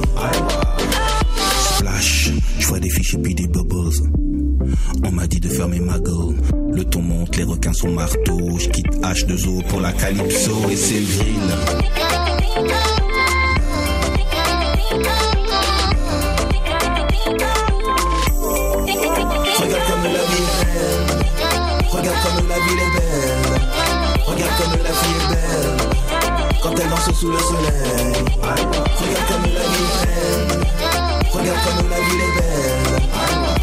Speaker 10: Splash, je vois des fiches et puis des bubbles. On m'a dit de fermer ma gueule. Le ton monte, les requins sont marteaux. Je quitte H2O pour la calypso et c'est elle danse sous le soleil. Regarde comme la vie est belle. Regarde comme la ville est belle.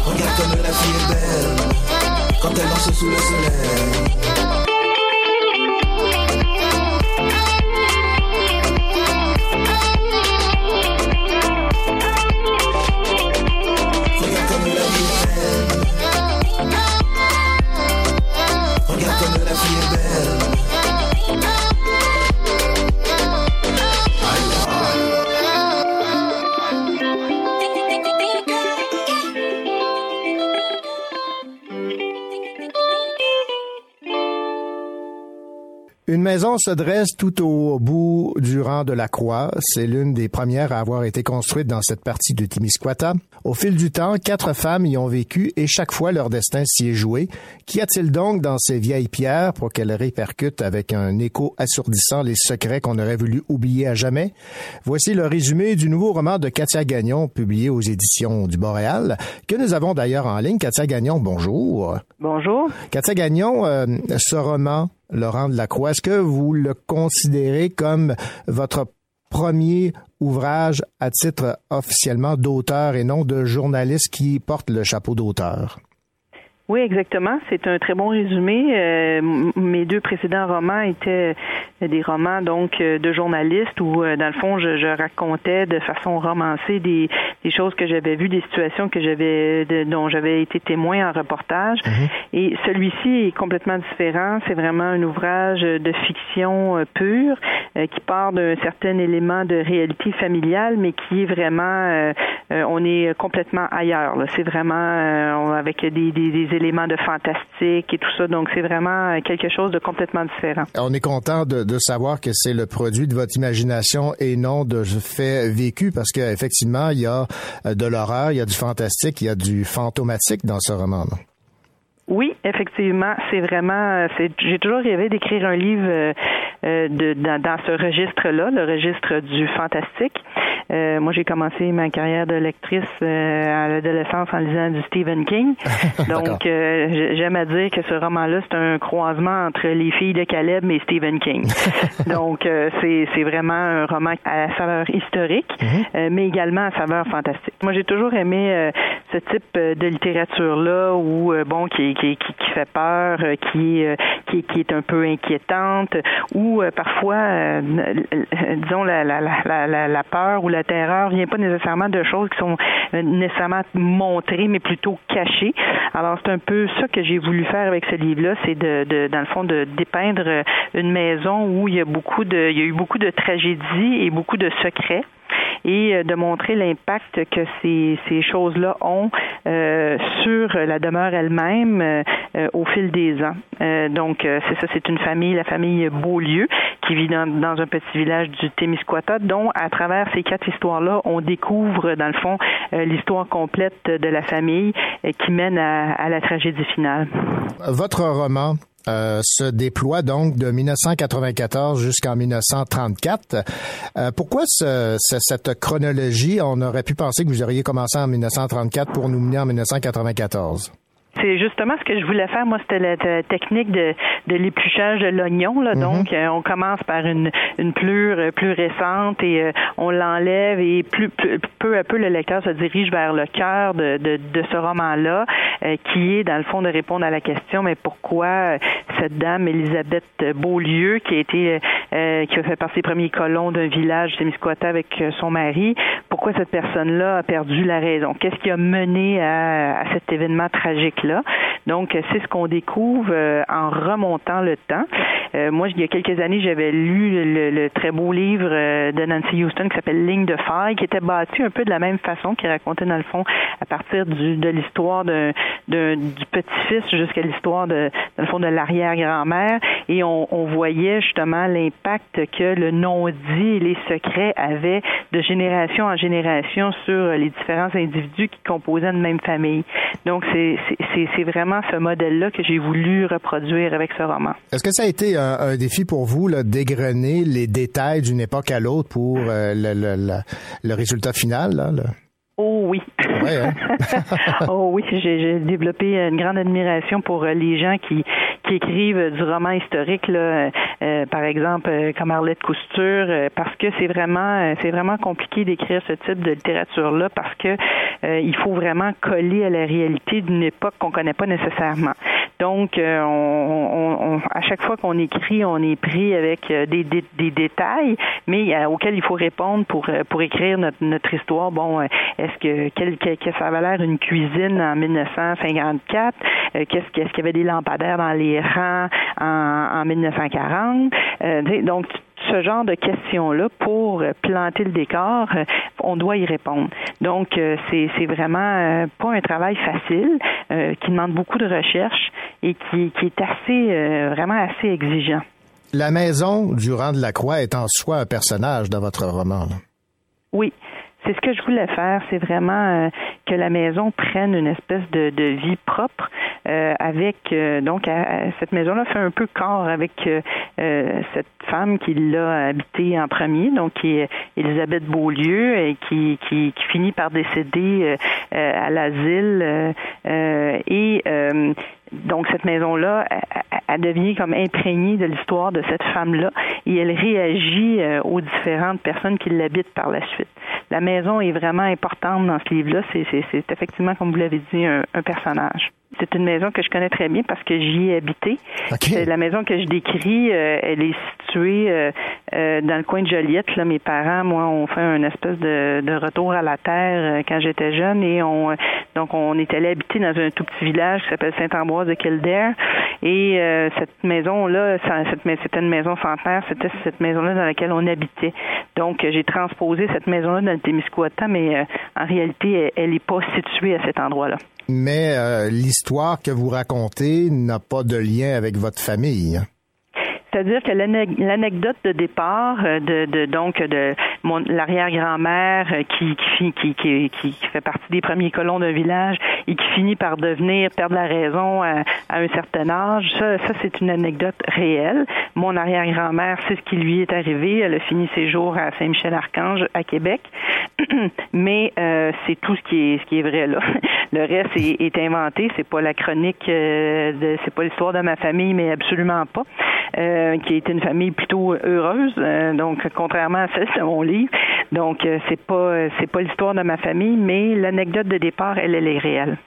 Speaker 10: Regarde comme la fille est belle. Quand elle danse sous le soleil.
Speaker 1: Maison se dresse tout au bout du rang de la croix. C'est l'une des premières à avoir été construite dans cette partie de Timisquata. Au fil du temps, quatre femmes y ont vécu et chaque fois leur destin s'y est joué. Qu'y a-t-il donc dans ces vieilles pierres pour qu'elles répercutent avec un écho assourdissant les secrets qu'on aurait voulu oublier à jamais? Voici le résumé du nouveau roman de Katia Gagnon, publié aux éditions du Boréal, que nous avons d'ailleurs en ligne. Katia Gagnon, bonjour.
Speaker 19: Bonjour.
Speaker 1: Katia Gagnon, euh, ce roman, Laurent de la Croix, est-ce que vous le considérez comme votre premier ouvrage à titre officiellement d'auteur et non de journaliste qui porte le chapeau d'auteur?
Speaker 19: Oui, exactement. C'est un très bon résumé. Euh, mes deux précédents romans étaient des romans donc euh, de journalistes où, euh, dans le fond, je, je racontais de façon romancée des, des choses que j'avais vues, des situations que j'avais de- dont j'avais été témoin en reportage. Et celui-ci est complètement différent. C'est vraiment un ouvrage de fiction euh, pure euh, qui part d'un certain élément de réalité familiale, mais qui est vraiment, euh, euh, on est complètement ailleurs. là. C'est vraiment euh, avec des, des, des éléments de fantastique et tout ça. Donc, c'est vraiment quelque chose de complètement différent.
Speaker 1: On est content de, de savoir que c'est le produit de votre imagination et non de faits vécus parce qu'effectivement, il y a de l'horreur, il y a du fantastique, il y a du fantomatique dans ce roman. -là.
Speaker 19: Oui, effectivement, c'est vraiment. J'ai toujours rêvé d'écrire un livre euh, euh, de, dans, dans, ce registre-là, le registre du fantastique. Euh, moi, j'ai commencé ma carrière de lectrice euh, à l'adolescence en lisant du Stephen King. [laughs] Donc, euh, j'aime à dire que ce roman-là, c'est un croisement entre Les filles de Caleb et Stephen King. [laughs] Donc, c'est vraiment un roman à saveur historique, mm-hmm. mais également à saveur fantastique. Moi, j'ai toujours aimé ce type de littérature-là où, bon, qui, qui, qui, qui, fait peur, qui, qui, qui est un peu inquiétante, où parfois, disons, la, la, la, la, peur ou la terreur vient pas nécessairement de choses qui sont euh, nécessairement montrées, mais plutôt cachées. Alors, c'est un peu ça que j'ai voulu faire avec ce livre-là, c'est de, de, dans le fond, de dépeindre une maison où il y a beaucoup de, il y a eu beaucoup de tragédies et beaucoup de secrets et euh, de montrer l'impact que ces, choses-là ont euh, sur la demeure elle-même euh, au fil des ans. donc, c'est ça, c'est une famille, la famille Beaulieu, qui vit dans, un petit village du Témiscouata, dont à travers ces quatre histoires-là, on découvre, dans le fond, l'histoire complète de la famille qui mène à la tragédie finale.
Speaker 1: Votre roman, euh, se déploie donc de 1994 jusqu'en 1934. Euh, pourquoi ce, cette chronologie? On aurait pu penser que vous auriez commencé en 1934 pour nous mener en 1994.
Speaker 19: C'est justement ce que je voulais faire. Moi, c'était la, technique de, de l'épluchage de l'oignon. Là. Mhm. Donc, euh, on commence par une, une plure euh, plus récente et euh, on l'enlève et plus, peu à peu, le lecteur se dirige vers le cœur de, de, de ce roman-là, qui est, dans le fond, de répondre à la question, mais pourquoi cette dame, Elisabeth Beaulieu, qui a été, qui a fait partie des premiers colons d'un village Témiscouata avec son mari, pourquoi cette personne-là a perdu la raison? Qu'est-ce qui a mené à, à cet événement tragique? Donc, c'est ce qu'on découvre euh, en remontant le temps. Euh, moi, il y a quelques années, j'avais lu le, très beau livre euh, de Nancy Houston qui s'appelle Ligne de faille, qui était bâti un peu de la même façon, qui racontait dans le fond à partir de l'histoire du petit-fils jusqu'à l'histoire de, dans le fond de l'arrière-grand-mère, et on, voyait justement l'impact que le non-dit et les secrets avaient de génération en génération sur les différents individus qui composaient une même famille. Donc, c'est vraiment ce modèle-là que j'ai voulu reproduire avec ce roman.
Speaker 1: Est-ce que ça a été un, un défi pour vous, d'égrener les détails d'une époque à l'autre pour euh, le, le, le, résultat final? Là,
Speaker 19: Oh oui.
Speaker 1: Ouais, hein? [laughs]
Speaker 19: oh oui, j'ai développé une grande admiration pour euh, les gens qui, qui écrivent du roman historique, là, euh, par exemple comme Arlette Cousture, parce que c'est vraiment c'est vraiment compliqué d'écrire ce type de littérature là parce que il faut vraiment coller à la réalité d'une époque qu'on connaît pas nécessairement. Donc, on, on, à chaque fois qu'on écrit, on est pris avec des, des, des détails, mais auxquels il faut répondre pour pour écrire notre, notre histoire. Bon, est-ce que quel, que ça avait l'air une cuisine en 1954 euh, Qu'est-ce qu'il y avait des lampadaires dans les rangs en, en 1940 euh, Donc ce genre de questions-là pour planter le décor, euh, on doit y répondre. Donc, c'est, c'est vraiment pas un travail facile qui demande beaucoup de recherche et qui, qui est assez, vraiment assez exigeant.
Speaker 1: La maison du rang de la Croix est en soi un personnage dans votre roman.
Speaker 19: Oui, c'est ce que je voulais faire, c'est vraiment euh, que la maison prenne une espèce de, vie propre euh, avec euh, donc cette maison-là fait un peu corps avec cette femme qui l'a habitée en premier, donc qui est Elisabeth Beaulieu qui, qui finit par décéder à l'asile et donc cette maison-là, elle, devient comme imprégnée de l'histoire de cette femme-là et elle réagit aux différentes personnes qui l'habitent par la suite la maison est vraiment importante dans ce livre-là. C'est effectivement, comme vous l'avez dit, un personnage. C'est une maison que je connais très bien parce que j'y ai habité. La maison que je décris, euh, elle est située euh, euh, dans le coin de Joliette. Là, mes parents, moi, ont fait un espèce de, de retour à la terre quand j'étais jeune et on donc on est allé habiter dans un tout petit village qui s'appelle Saint-Ambroise de Kildare. Et cette maison-là, c'était une maison centenaire. C'était cette maison-là dans laquelle on habitait. Donc j'ai transposé cette maison-là dans le Témiscouata, mais en réalité, elle n'est pas située à cet endroit-là.
Speaker 1: Mais l'histoire l'histoire que vous racontez n'a pas de lien avec votre famille.
Speaker 19: C'est-à-dire que l'anecdote de départ euh, de, de donc de mon l'arrière-grand-mère euh, qui qui, qui, qui, qui, fait partie des premiers colons d'un village et qui finit par devenir perdre la raison à, un certain âge, ça, ça c'est une anecdote réelle. Mon arrière-grand-mère, c'est ce qui lui est arrivé. Elle a fini ses jours à Saint-Michel-Archange à Québec, [clears throat] mais euh, c'est tout ce qui est ce qui est vrai là. [laughs] Le reste est, est inventé. C'est pas la chronique, euh, c'est pas l'histoire de ma famille, mais absolument pas. Euh, qui était une famille plutôt heureuse, euh, donc contrairement à celle de mon livre. Donc euh, c'est pas c'est pas l'histoire de ma famille, mais l'anecdote de départ, elle, elle est réelle.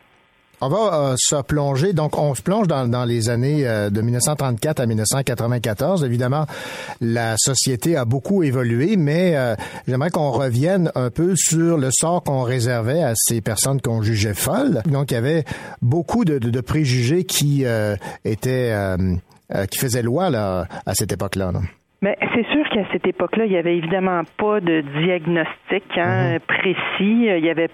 Speaker 1: On va se plonger, donc on se plonge dans, les années de 1934 à 1994. Évidemment, la société a beaucoup évolué, mais j'aimerais qu'on revienne un peu sur le sort qu'on réservait à ces personnes qu'on jugeait folles. Donc, il y avait beaucoup de préjugés qui étaient euh, qui faisait loi là, à cette époque-là.
Speaker 19: Mais c'est sûr qu'à cette époque-là, il n'y avait évidemment pas de diagnostic hein, mhm. précis. Il y avait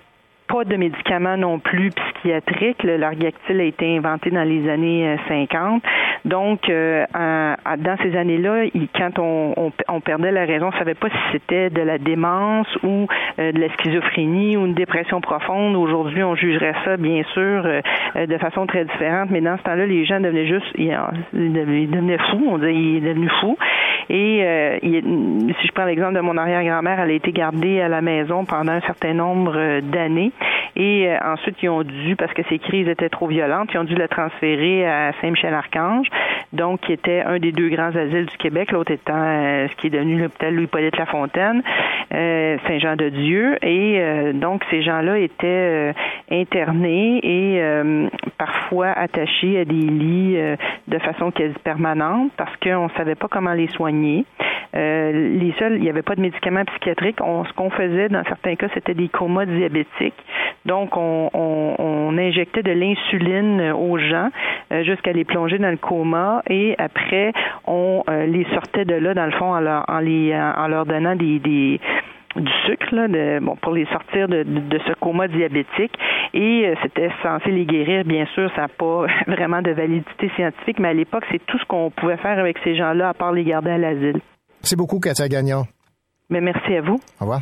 Speaker 19: pas de médicaments non plus psychiatriques. Le a été inventé dans les années 50. Euh, Donc, euh, dans ces années-là, quand on, on, perdait la raison, on savait pas si c'était de la démence ou de la schizophrénie ou une dépression profonde. Aujourd'hui, on jugerait ça, bien sûr, de façon très différente. Mais dans ce temps-là, les gens devenaient juste, ils, devenaient fous. On disait, il est devenu fou. Et euh, si je prends l'exemple de mon arrière-grand-mère, elle a été gardée à la maison pendant un certain nombre euh, d'années. Et euh, ensuite, ils ont dû, parce que ses crises étaient trop violentes, ils ont dû la transférer à Saint-Michel-Archange, donc qui était un des deux grands asiles du Québec, l'autre étant ce qui est devenu l'hôpital Louis-Polyte Lafontaine, Saint-Jean-de-Dieu. Et donc, ces gens-là étaient internés et parfois attachés à des lits de façon quasi permanente parce qu'on ne savait pas comment les soigner euh, les seuls, il n'y avait pas de médicaments psychiatriques. ce qu'on faisait dans certains cas, c'était des comas diabétiques. Donc, on, injectait de l'insuline aux gens euh, jusqu'à les plonger dans le coma et après, on euh, les sortait de là, dans le fond, en leur, en leur donnant des, du sucre là, bon, pour les sortir de, ce coma diabétique. Et c'était censé les guérir, bien sûr, ça n'a pas [laughs] vraiment de validité scientifique, mais à l'époque, c'est tout ce qu'on pouvait faire avec ces gens-là, à part les garder à l'asile.
Speaker 1: Merci beaucoup, Katia Gagnon.
Speaker 19: Mais merci à vous.
Speaker 1: Au revoir.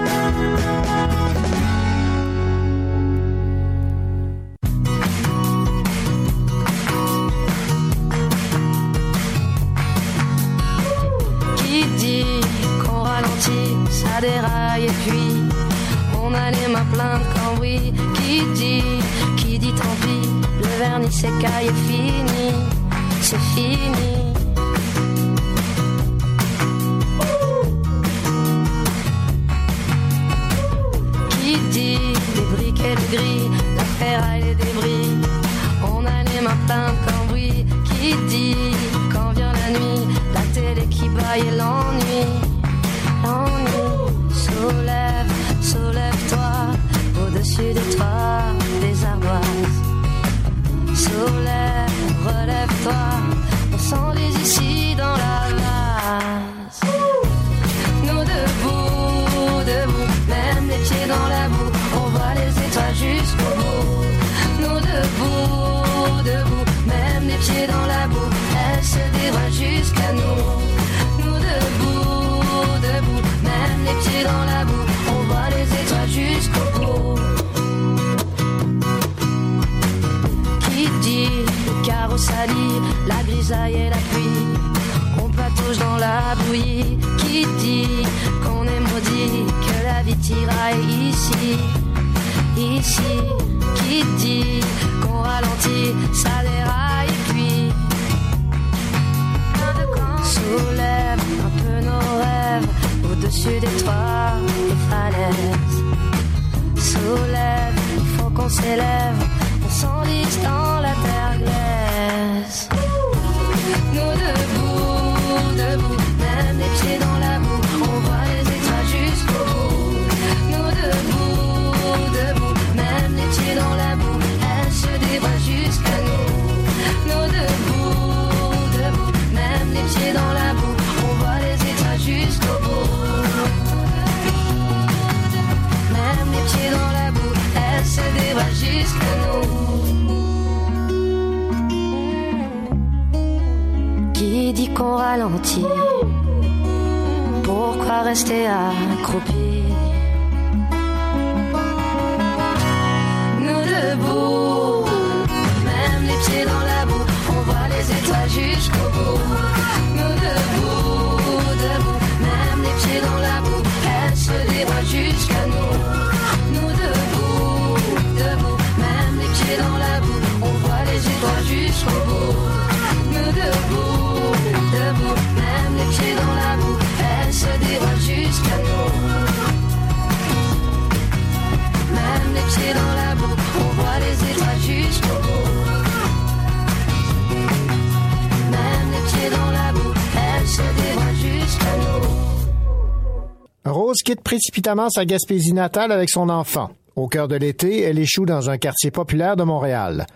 Speaker 20: Et l'ennui, l'ennui. Soulève, soulève-toi au-dessus des toits des ardoises. Soulève relève-toi, on sent ça y est la pluie. On patauge dans la bouillie. Qui dit qu'on est maudit, que la vie tiraille ici, ici. Qui dit qu'on ralentit, ça déraille et puis soulève un peu nos rêves au-dessus des toits, des falaises. Soulève, il faut qu'on s'élève, on s'enlise dans la terre glaise. Nous debout, debout, même les pieds dans la boue, on voit les étoiles jusqu'au bout. Nous debout, debout, même les pieds dans la boue, elles se dévoilent jusqu'à nous. Nous debout, debout, même les pieds dans la boue, on voit les étoiles jusqu'au bout. Même les pieds dans la boue, elles se dévoilent jusqu'à. Dit qu'on ralentit Pourquoi rester accroupi? Nous debout, même les pieds dans la boue, on voit les étoiles jusqu'au bout. Nous debout, debout, même les pieds dans la boue, elles se dévoilent jusqu'à. Nous
Speaker 1: Quitte précipitamment sa Gaspésie natale avec son enfant. Au cœur de l'été, elle échoue dans un quartier populaire de Montréal.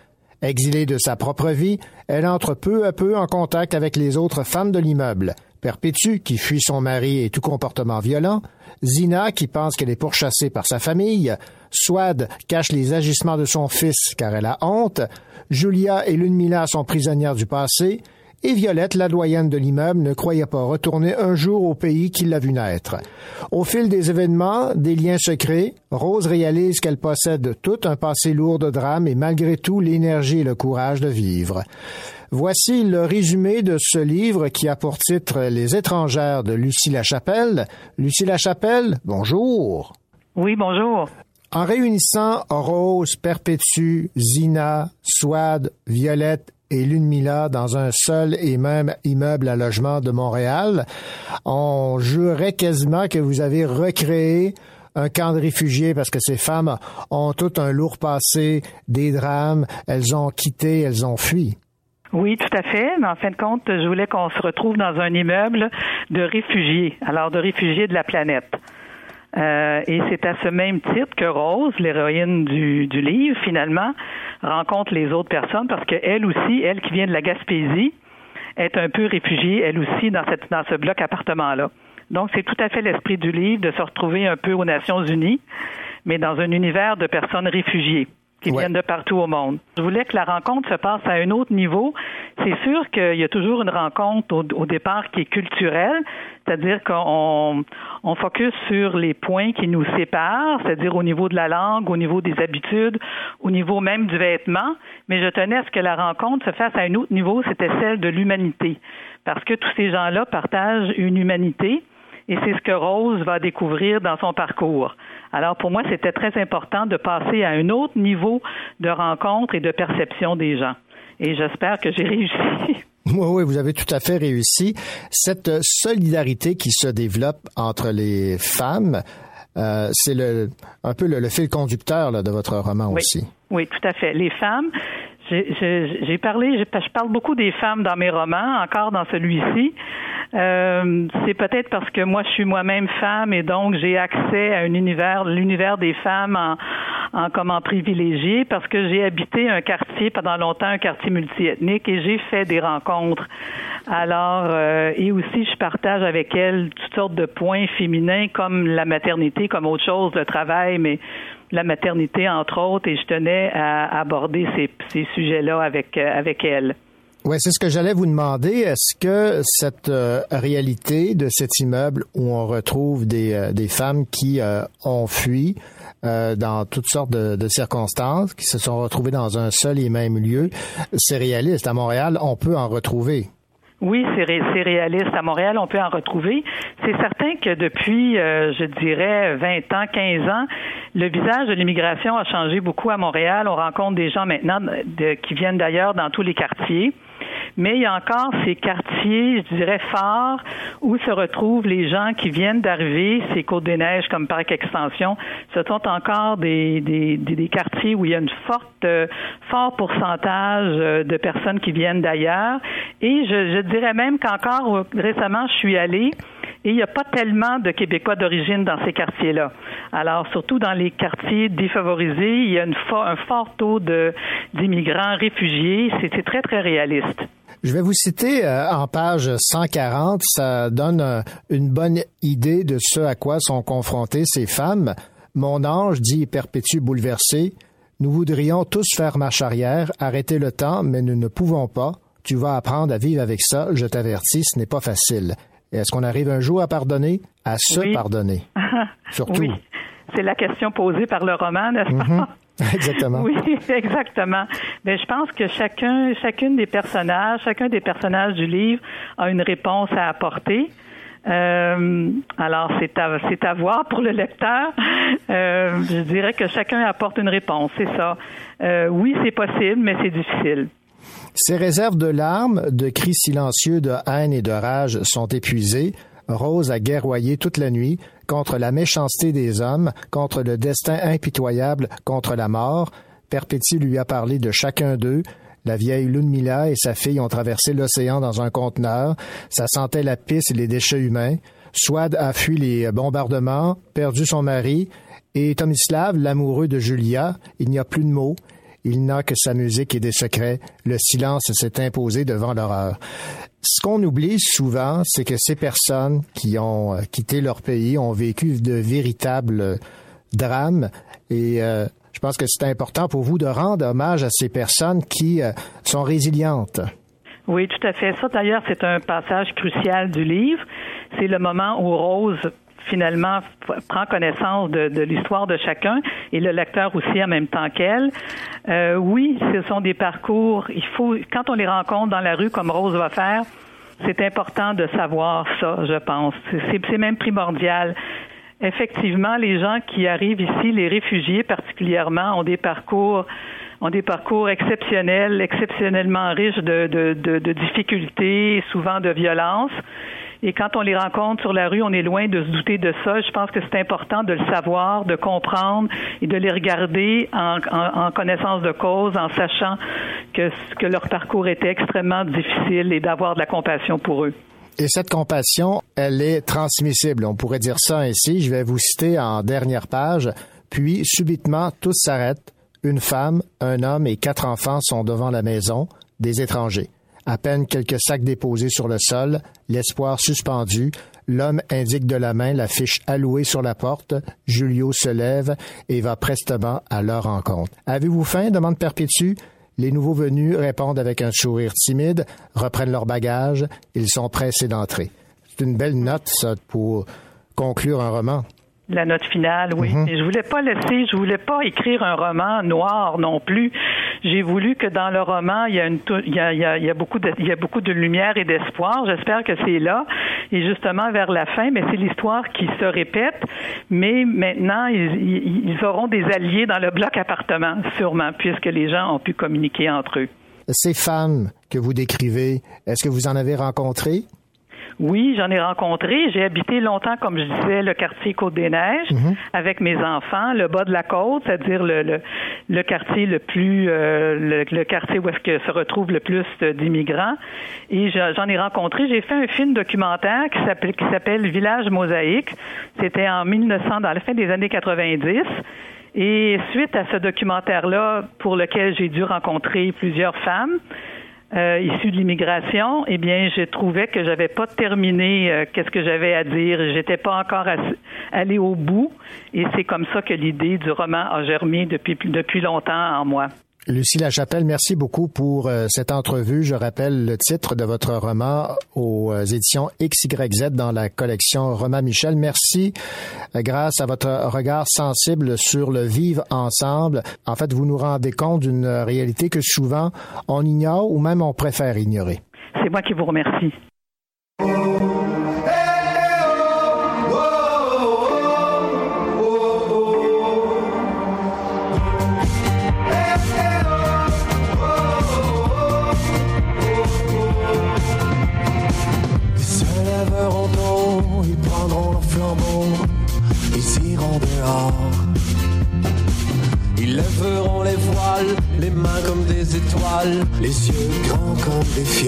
Speaker 1: Exilée de sa propre vie, elle entre peu à peu en contact avec les autres femmes de l'immeuble. Perpétue, qui fuit son mari et tout comportement violent, Zina, qui pense qu'elle est pourchassée par sa famille, Swad cache les agissements de son fils car elle a honte, Julia et Lunmila sont prisonnières du passé, et Violette, la doyenne de l'immeuble, ne croyait pas retourner un jour au pays qui l'a vu naître. Au fil des événements, des liens se créent, Rose réalise qu'elle possède tout un passé lourd de drame et malgré tout l'énergie et le courage de vivre. Voici le résumé de ce livre qui a pour titre Les étrangères de Lucie Lachapelle. Lucie Lachapelle, bonjour.
Speaker 21: Oui, bonjour.
Speaker 1: En réunissant Rose, Perpétue, Zina, Swad, Violette et Lunmila dans un seul et même immeuble à logement de Montréal, on jurerait quasiment que vous avez recréé un camp de réfugiés parce que ces femmes ont tout un lourd passé, des drames, elles ont quitté, elles ont fui.
Speaker 21: Oui, tout à fait. Mais en fin de compte, je voulais qu'on se retrouve dans un immeuble de réfugiés, alors de réfugiés de la planète. Euh, et c'est à ce même titre que Rose, l'héroïne du, livre, finalement, rencontre les autres personnes parce qu'elle aussi, elle qui vient de la Gaspésie, est un peu réfugiée, elle aussi, dans, cette, dans ce bloc appartement-là. Donc, c'est tout à fait l'esprit du livre de se retrouver un peu aux Nations Unies, mais dans un univers de personnes réfugiées qui
Speaker 1: Ouais.
Speaker 21: viennent de partout au monde. Je voulais que la rencontre se passe à un autre niveau. C'est sûr qu'il y a toujours une rencontre au, au départ qui est culturelle, c'est-à-dire qu'on on focus sur les points qui nous séparent, c'est-à-dire au niveau de la langue, au niveau des habitudes, au niveau même du vêtement. Mais je tenais à ce que la rencontre se fasse à un autre niveau, c'était celle de l'humanité, parce que tous ces gens-là partagent une humanité. Et c'est ce que Rose va découvrir dans son parcours. Alors pour moi, c'était très important de passer à un autre niveau de rencontre et de perception des gens. Et j'espère que j'ai [laughs] réussi.
Speaker 1: Oui, oui, vous avez tout à fait réussi. Cette solidarité qui se développe entre les femmes, euh, c'est le, un peu le, le fil conducteur là, de votre roman
Speaker 21: Oui.
Speaker 1: aussi.
Speaker 21: Oui, tout à fait. Les femmes, j'ai- parlé, je parle beaucoup des femmes dans mes romans, encore dans celui-ci. Euh, c'est peut-être parce que moi, je suis moi-même femme et donc j'ai accès à un univers, l'univers des femmes en, en comment privilégié, parce que j'ai habité un quartier pendant longtemps, un quartier multiethnique, et j'ai fait des rencontres. Alors, euh, et aussi, je partage avec elles toutes sortes de points féminins comme la maternité, comme autre chose, le travail, mais la maternité entre autres, et je tenais à aborder ces, sujets-là avec euh, avec elles.
Speaker 1: Oui, c'est ce que j'allais vous demander. Est-ce que cette euh, réalité de cet immeuble où on retrouve des, euh, femmes qui ont fui, dans toutes sortes de, circonstances, qui se sont retrouvés dans un seul et même lieu. C'est réaliste. À Montréal, on peut en retrouver.
Speaker 21: Oui, c'est réaliste. À Montréal, on peut en retrouver. C'est certain que depuis, euh, je dirais, 20 ans, 15 ans, le visage de l'immigration a changé beaucoup à Montréal. On rencontre des gens maintenant qui viennent d'ailleurs dans tous les quartiers. Mais il y a encore ces quartiers, je dirais, forts où se retrouvent les gens qui viennent d'arriver, ces Côtes-des-Neiges comme Parc Extension. Ce sont encore des, des, des, quartiers où il y a une forte, fort pourcentage euh, de personnes qui viennent d'ailleurs. Et je, je dirais même qu'encore récemment, je suis allée et il n'y a pas tellement de Québécois d'origine dans ces quartiers-là. Alors, surtout dans les quartiers défavorisés, il y a une un fort taux d'immigrants réfugiés. C'est très, très réaliste.
Speaker 1: Je vais vous citer euh, en page 140, ça donne euh, une bonne idée de ce à quoi sont confrontées ces femmes. Mon ange, dit Perpétue bouleversé, nous voudrions tous faire marche arrière, arrêter le temps, mais nous ne pouvons pas. Tu vas apprendre à vivre avec ça, je t'avertis, ce n'est pas facile. Est-ce qu'on arrive un jour à pardonner? À se pardonner. [laughs] Surtout. Oui.
Speaker 21: C'est la question posée par le roman, n'est-ce pas?
Speaker 1: Mhm. [laughs] Exactement.
Speaker 21: Oui, [laughs] exactement. Mais je pense que chacun, chacune des personnages, chacun des personnages du livre a une réponse à apporter. Euh, alors, c'est à, c'est à voir pour le lecteur. Euh, je dirais que chacun apporte une réponse, c'est ça. Euh, oui, c'est possible, mais c'est difficile.
Speaker 1: Ces réserves de larmes, de cris silencieux de haine et de rage sont épuisées. Rose a guerroyé toute la nuit contre la méchanceté des hommes, contre le destin impitoyable, contre la mort. Perpétue lui a parlé de chacun d'eux. La vieille Lunmila et sa fille ont traversé l'océan dans un conteneur. Ça sentait la pisse et les déchets humains. Swad a fui les bombardements, perdu son mari, et Tomislav, l'amoureux de Julia, il n'y a plus de mots. Il n'a que sa musique et des secrets. Le silence s'est imposé devant l'horreur. Ce qu'on oublie souvent, c'est que ces personnes qui ont euh, quitté leur pays ont vécu de véritables drames et euh, je pense que c'est important pour vous de rendre hommage à ces personnes qui euh, sont résilientes.
Speaker 21: Oui, tout à fait. Ça, d'ailleurs, c'est un passage crucial du livre. C'est le moment où Rose finalement prend connaissance de, l'histoire de chacun et le lecteur aussi en même temps qu'elle. Euh, oui, ce sont des parcours. Il faut, quand on les rencontre dans la rue, comme Rose va faire, c'est important de savoir ça, je pense. C'est même primordial. Effectivement, les gens qui arrivent ici, les réfugiés particulièrement, ont des parcours ont des parcours exceptionnels, exceptionnellement riches de, de, de, de difficultés, souvent de violence. Et quand on les rencontre sur la rue, on est loin de se douter de ça. Je pense que c'est important de le savoir, de comprendre et de les regarder en, connaissance de cause, en sachant que, que leur parcours était extrêmement difficile et d'avoir de la compassion pour eux.
Speaker 1: Et cette compassion, elle est transmissible. On pourrait dire ça ainsi. Je vais vous citer en dernière page. Puis, subitement, tout s'arrête. Une femme, un homme et quatre enfants sont devant la maison, des étrangers. À peine quelques sacs déposés sur le sol, l'espoir suspendu, l'homme indique de la main la fiche allouée sur la porte. Julio se lève et va prestement à leur rencontre. Avez-vous faim? demande Perpétue. Les nouveaux venus répondent avec un sourire timide, reprennent leur bagage. Ils sont pressés d'entrer. C'est une belle note, ça, pour conclure un roman.
Speaker 21: La note finale, oui. Mm je voulais pas laisser, je voulais pas écrire un roman noir non plus. J'ai voulu que dans le roman, il y a une, il y a, il y a, beaucoup de, il y a beaucoup de lumière et d'espoir. J'espère que c'est là. Et justement vers la fin, mais c'est l'histoire qui se répète. Mais maintenant, ils, ils auront des alliés dans le bloc appartement, sûrement, puisque les gens ont pu communiquer entre eux.
Speaker 1: Ces femmes que vous décrivez, est-ce que vous en avez rencontrées?
Speaker 21: Oui, j'en ai rencontré. J'ai habité longtemps, comme je disais, le quartier Côte-des-Neiges mhm. avec mes enfants, le bas de la côte, c'est-à-dire le, le, quartier le plus, euh, le, quartier où est-ce que se retrouve le plus d'immigrants. Et j'en ai rencontré. J'ai fait un film documentaire qui s'appelle, qui s'appelle Village Mosaïque. C'était en 1900, dans la fin des années 90. Et suite à ce documentaire-là, pour lequel j'ai dû rencontrer plusieurs femmes, euh, de l'immigration, eh bien, je trouvais que j'avais pas terminé euh, qu'est-ce que j'avais à dire. J'étais pas encore allé au bout, et c'est comme ça que l'idée du roman a germé depuis depuis longtemps en moi.
Speaker 1: Lucie Lachapelle, merci beaucoup pour euh, cette entrevue. Je rappelle le titre de votre roman aux euh, éditions XYZ dans la collection Romain Michel. Merci euh, grâce à votre regard sensible sur le vivre ensemble. En fait, vous nous rendez compte d'une réalité que souvent on ignore ou même on préfère ignorer.
Speaker 21: C'est moi qui vous remercie.
Speaker 22: Grands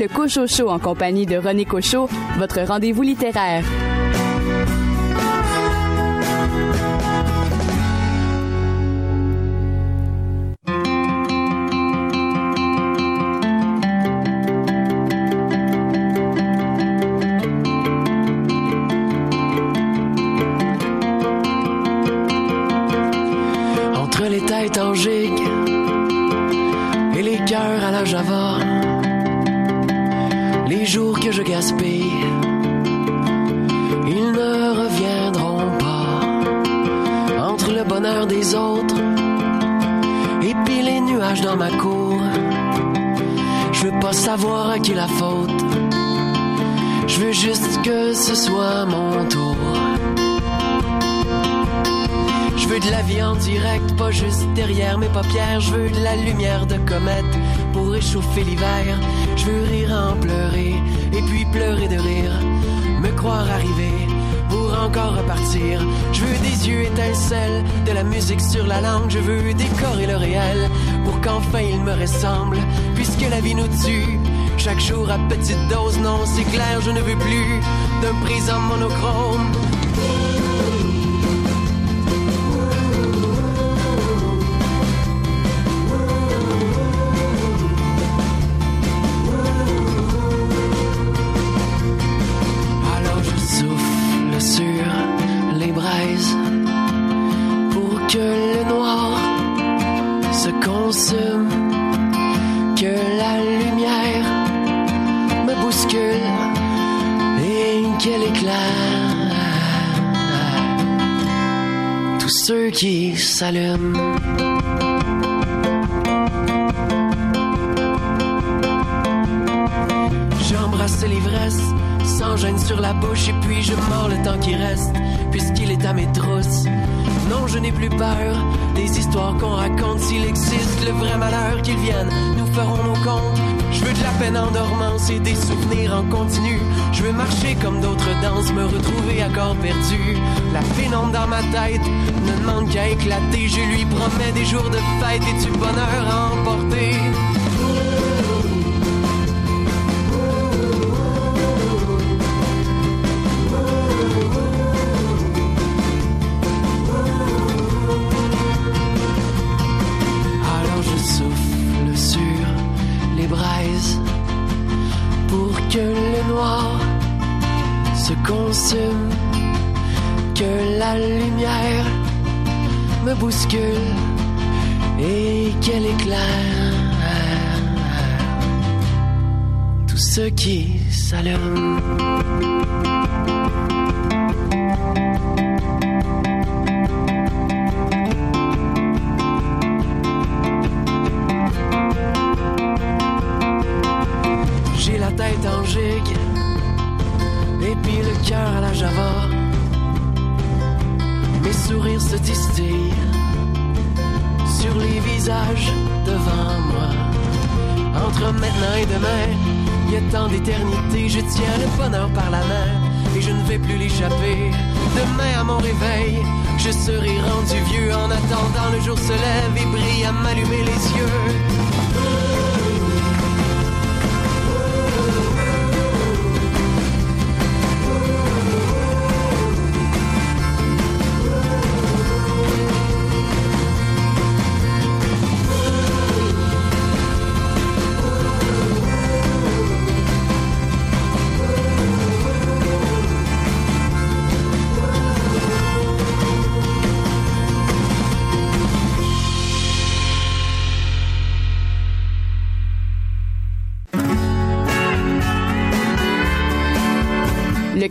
Speaker 22: le
Speaker 5: Cocho Show en compagnie de René Cocho, votre rendez-vous littéraire.
Speaker 15: Entre les têtes en gigue et les cœurs à la java, les jours que je gaspille, ils ne reviendront pas. Entre le bonheur des autres et puis les nuages dans ma cour, je veux pas savoir à qui la faute. Je veux juste que ce soit mon tour. Je veux de la vie en direct, pas juste derrière mes paupières. Je veux de la lumière de comète pour réchauffer l'hiver. Je veux rire en pleurer et puis pleurer de rire. Me croire arriver pour encore repartir. Je veux des yeux étincelles, de la musique sur la langue. Je veux décorer le réel pour qu'enfin il me ressemble. Puisque la vie nous tue, chaque jour à petite dose, non, c'est clair, je ne veux plus d'un présent monochrome. Je veux marcher comme d'autres danses, me retrouver à corps perdu. La pénombre dans ma tête ne demande qu'à éclater. Je lui promets des jours de fête et du bonheur à emporter. Qui s'allume.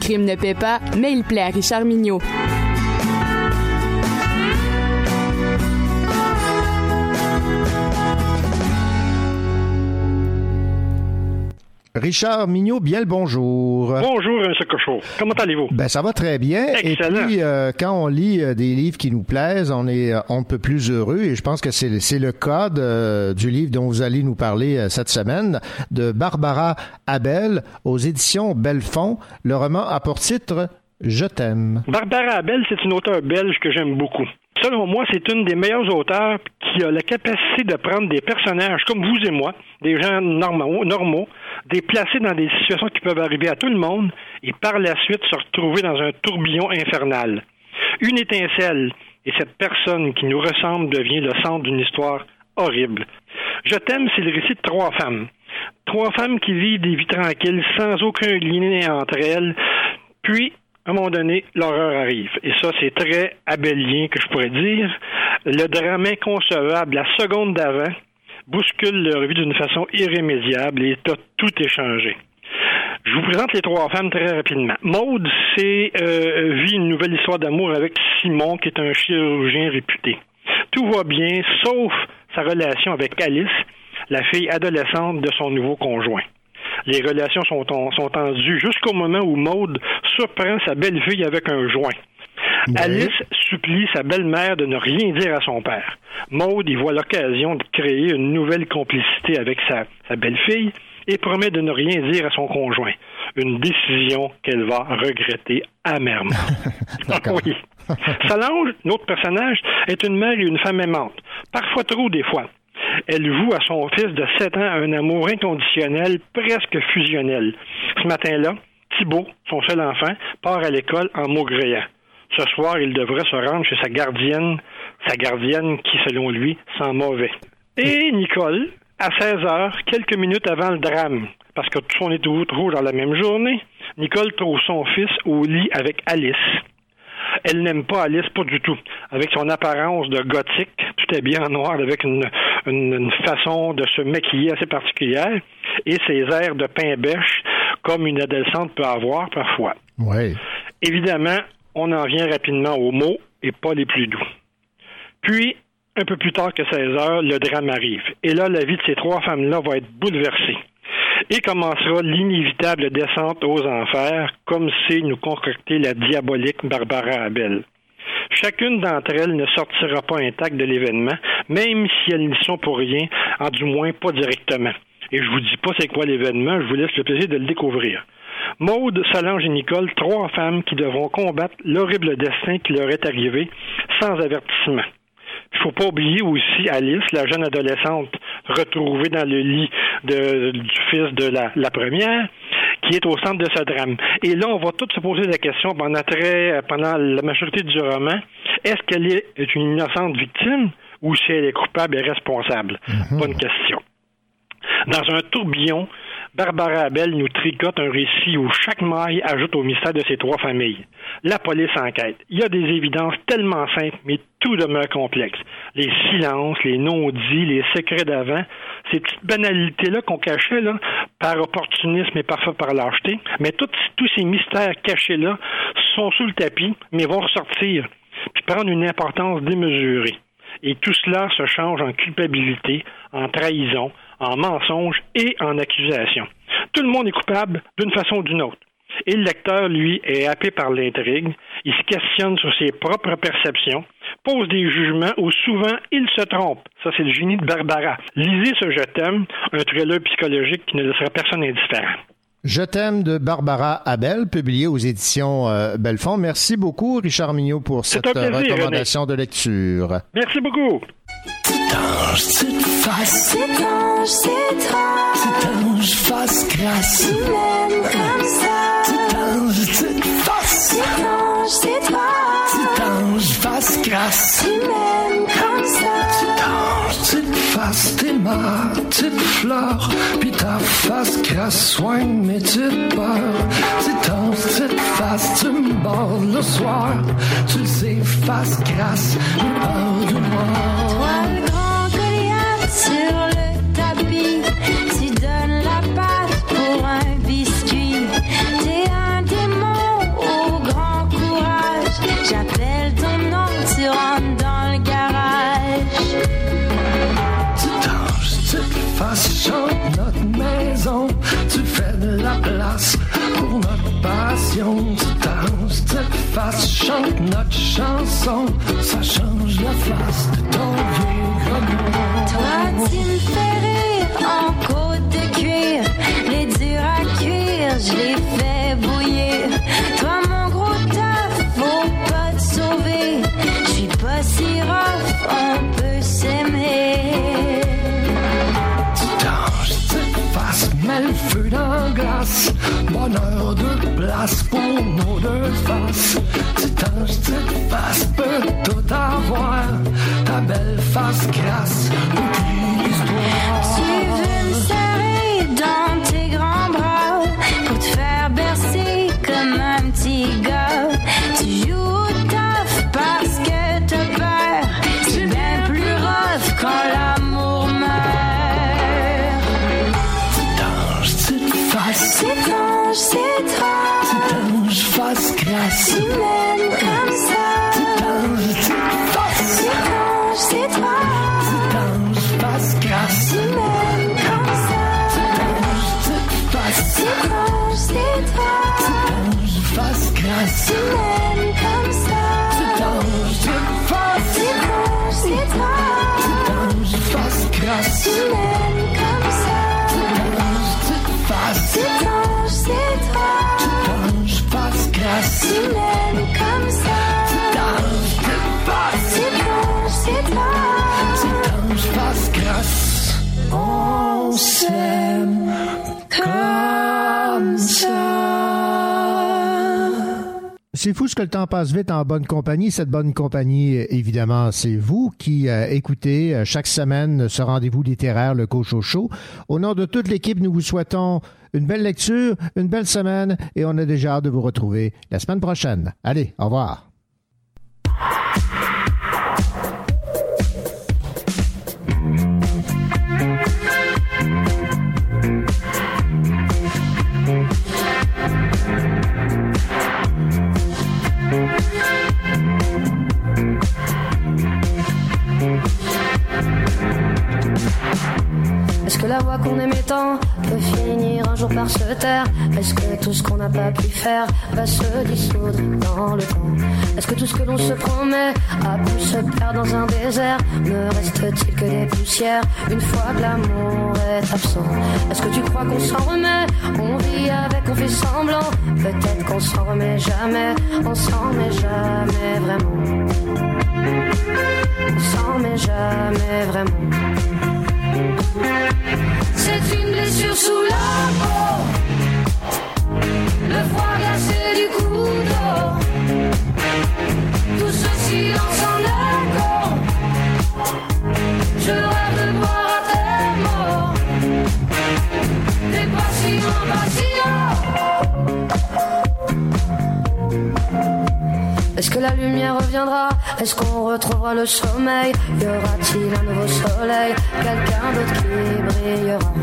Speaker 5: Crime ne paie pas, mais il plaît à Richard Mignot.
Speaker 1: Richard Mignot, bien le bonjour.
Speaker 2: Bonjour, M. Cochot. Comment allez-vous?
Speaker 1: Ben, ça va très bien.
Speaker 2: Excellent.
Speaker 1: Et puis, euh, quand on lit euh, des livres qui nous plaisent, on est euh, on ne peut plus heureux. Et je pense que c'est c'est le cas de- du livre dont vous allez nous parler euh, cette semaine, de Barbara Abel, aux éditions Belfond. Le roman a pour titre Je t'aime.
Speaker 2: Barbara Abel, c'est une auteure belge que j'aime beaucoup. Selon moi, c'est une des meilleures auteurs qui a la capacité de prendre des personnages comme vous et moi, des gens normaux, normaux, des dans des situations qui peuvent arriver à tout le monde et par la suite se retrouver dans un tourbillon infernal. Une étincelle et cette personne qui nous ressemble devient le centre d'une histoire horrible. Je t'aime, c'est le récit de trois femmes. Trois femmes qui vivent des vies tranquilles sans aucun lien entre elles. Puis, à un moment donné, l'horreur arrive. Et ça, c'est très abélien que je pourrais dire. Le drame inconcevable, la seconde d'avant, bouscule leur vie d'une façon irrémédiable et t'as tout échangé. Je vous présente les trois femmes très rapidement. Maude, c'est euh, vit une nouvelle histoire d'amour avec Simon, qui est un chirurgien réputé. Tout va bien, sauf sa relation avec Alice, la fille adolescente de son nouveau conjoint. Les relations sont, en- sont tendues jusqu'au moment où Maude surprend sa belle-fille avec un joint. Alice supplie sa belle-mère de ne rien dire à son père. Maude y voit l'occasion de créer une nouvelle complicité avec sa, sa belle-fille et promet de ne rien dire à son conjoint. Une décision qu'elle va regretter amèrement. [laughs] oui. Solange, notre personnage, est une mère et une femme aimante. Parfois trop, des fois. Elle voue à son fils de 7 ans un amour inconditionnel, presque fusionnel. Ce matin-là, Thibault, son seul enfant, part à l'école en maugréant. Ce soir, il devrait se rendre chez sa gardienne, sa gardienne qui, selon lui, sent mauvais. Et Nicole, à 16 heures, quelques minutes avant le drame, parce que tout on est trouve dans la même journée, Nicole trouve son fils au lit avec Alice. Elle n'aime pas Alice, pas du tout. Avec son apparence de gothique, tout est bien en noir, avec une, une- une façon de se maquiller assez particulière, et ses airs de pain bêche comme une adolescente peut avoir parfois.
Speaker 1: Oui.
Speaker 2: Évidemment, on en vient rapidement aux mots et pas les plus doux. Puis, un peu plus tard que 16 heures, le drame arrive. Et là, la vie de ces trois femmes-là va être bouleversée. Et commencera l'inévitable descente aux enfers, comme c'est nous concocter la diabolique Barbara Abel. Chacune d'entre elles ne sortira pas intacte de l'événement, même si elles n'y sont pour rien, en du moins pas directement. Et je vous dis pas c'est quoi l'événement, je vous laisse le plaisir de le découvrir. Maude, Solange et Nicole, trois femmes qui devront combattre l'horrible destin qui leur est arrivé sans avertissement. Il faut pas oublier aussi Alice, la jeune adolescente retrouvée dans le lit de, du fils de la, la première, qui est au centre de ce drame. Et là, on va tous se poser la question pendant, très, pendant la majorité du roman, est-ce qu'elle est une innocente victime ou si elle est coupable et responsable? Bonne question. Dans un tourbillon, Barbara Abel nous tricote un récit où chaque maille ajoute au mystère de ces trois familles. La police enquête. Il y a des évidences tellement simples, mais tout demeure complexe. Les silences, les non-dits, les secrets d'avant, ces petites banalités-là qu'on cachait par opportunisme et parfois par lâcheté, mais tous ces mystères cachés-là sont sous le tapis, mais vont ressortir, puis prendre une importance démesurée. Et tout cela se change en culpabilité, en trahison, en mensonge et en accusation. Tout le monde est coupable d'une façon ou d'une autre. Et le lecteur, lui, est happé par l'intrigue. Il se questionne sur ses propres perceptions, pose des jugements où souvent il se trompe. Ça, c'est le génie de Barbara. Lisez ce Je t'aime, un thriller psychologique qui ne laissera personne indifférent.
Speaker 1: Je t'aime de Barbara Abel, publié aux éditions euh, Belfond. Merci beaucoup, Richard Mignot, pour cette
Speaker 2: plaisir,
Speaker 1: recommandation de lecture.
Speaker 2: Merci beaucoup.
Speaker 9: Ange, petite face. Petit ange, c'est toi. Petit ange, face grasse. Tu m'aimes comme ça. Petit ange, petite face. Petit ange, c'est toi. Petit ange, face grasse. Tu m'aimes comme ça. Petit ange, petite face, t'es ma petite fleur. Puis ta face grasse soigne mes petites peurs. Petit ange, petite face, tu me bordes le soir. Tu le sais, face grasse, j'ai peur du noir. De la place pour notre passion. Petit ange, petite face, chante notre chanson. Ça change la face de ton vieux.
Speaker 17: Toi, tu me fais rire en côte de cuir. Les durs à cuire, je les fais bouillir. Toi, mon gros taf, faut pas te sauver. Je suis pas si rough, on peut s'aimer.
Speaker 9: Glace. Bonheur de place pour nos deux faces. Petit ange, petite face, peut tout avoir. Ta belle face grasse, oublie l'histoire.
Speaker 17: Tu veux me dans tes grands bras pour te faire Petit
Speaker 9: ange,
Speaker 17: c'est toi.
Speaker 9: Petit ange, face grasse.
Speaker 17: C'est
Speaker 1: fou ce que le temps passe vite en bonne compagnie. Cette bonne compagnie, évidemment, c'est vous qui euh, écoutez euh, chaque semaine ce rendez-vous littéraire, le Cocho Show. Au nom de toute l'équipe, nous vous souhaitons une belle lecture, une belle semaine et on a déjà hâte de vous retrouver la semaine prochaine. Allez, au revoir.
Speaker 20: Pouvoir se taire. Est-ce que tout ce qu'on n'a pas pu faire va se dissoudre dans le temps? Est-ce que tout ce que l'on se promet a pu se perdre dans un désert? Ne reste-t-il que des poussières une fois que l'amour est absent? Est-ce que tu crois qu'on s'en remet? On vit avec, on fait semblant. Peut-être qu'on s'en remet jamais. On s'en remet jamais vraiment. On s'en remet jamais vraiment c'est une blessure sous la peau. Le froid glacé du couteau. Tout ce silence Est-ce que la lumière reviendra? Est-ce qu'on retrouvera le sommeil? Y aura-t-il un nouveau soleil? Quelqu'un d'autre qui brillera.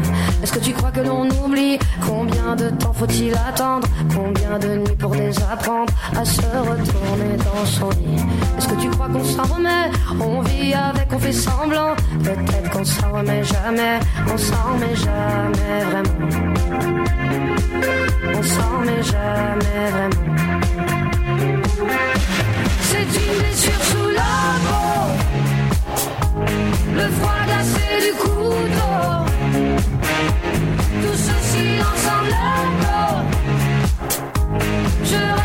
Speaker 20: Est-ce que tu crois que l'on oublie? Combien de temps faut-il attendre? Combien de nuits pour désapprendre à se retourner dans son lit? Est-ce que tu crois qu'on s'en remet? On vit avec, on fait semblant. Peut-être qu'on s'en remet jamais. On s'en remet jamais vraiment. On s'en remet jamais vraiment c'est une blessure sous la. Le froid glacé du couteau. Tout ce silence en. Je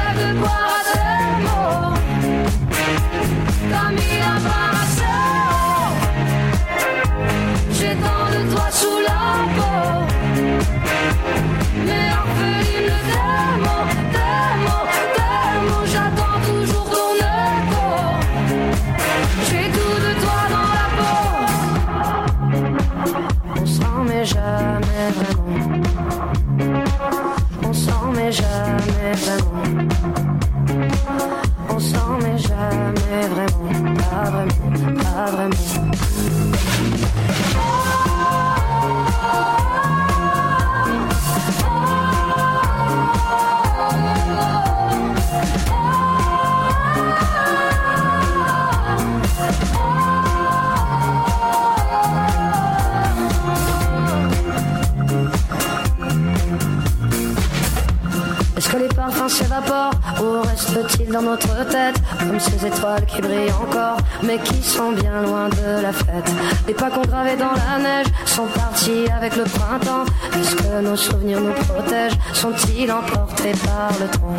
Speaker 20: Parfums s'évaporent ou restent-ils dans notre tête Comme ces étoiles qui brillent encore mais qui sont bien loin de la fête. Les pas qu'on gravait dans la neige sont partis avec le printemps. Est-ce que nos souvenirs nous protègent? Sont-ils emportés par le temps?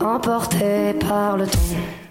Speaker 20: Emportés par le temps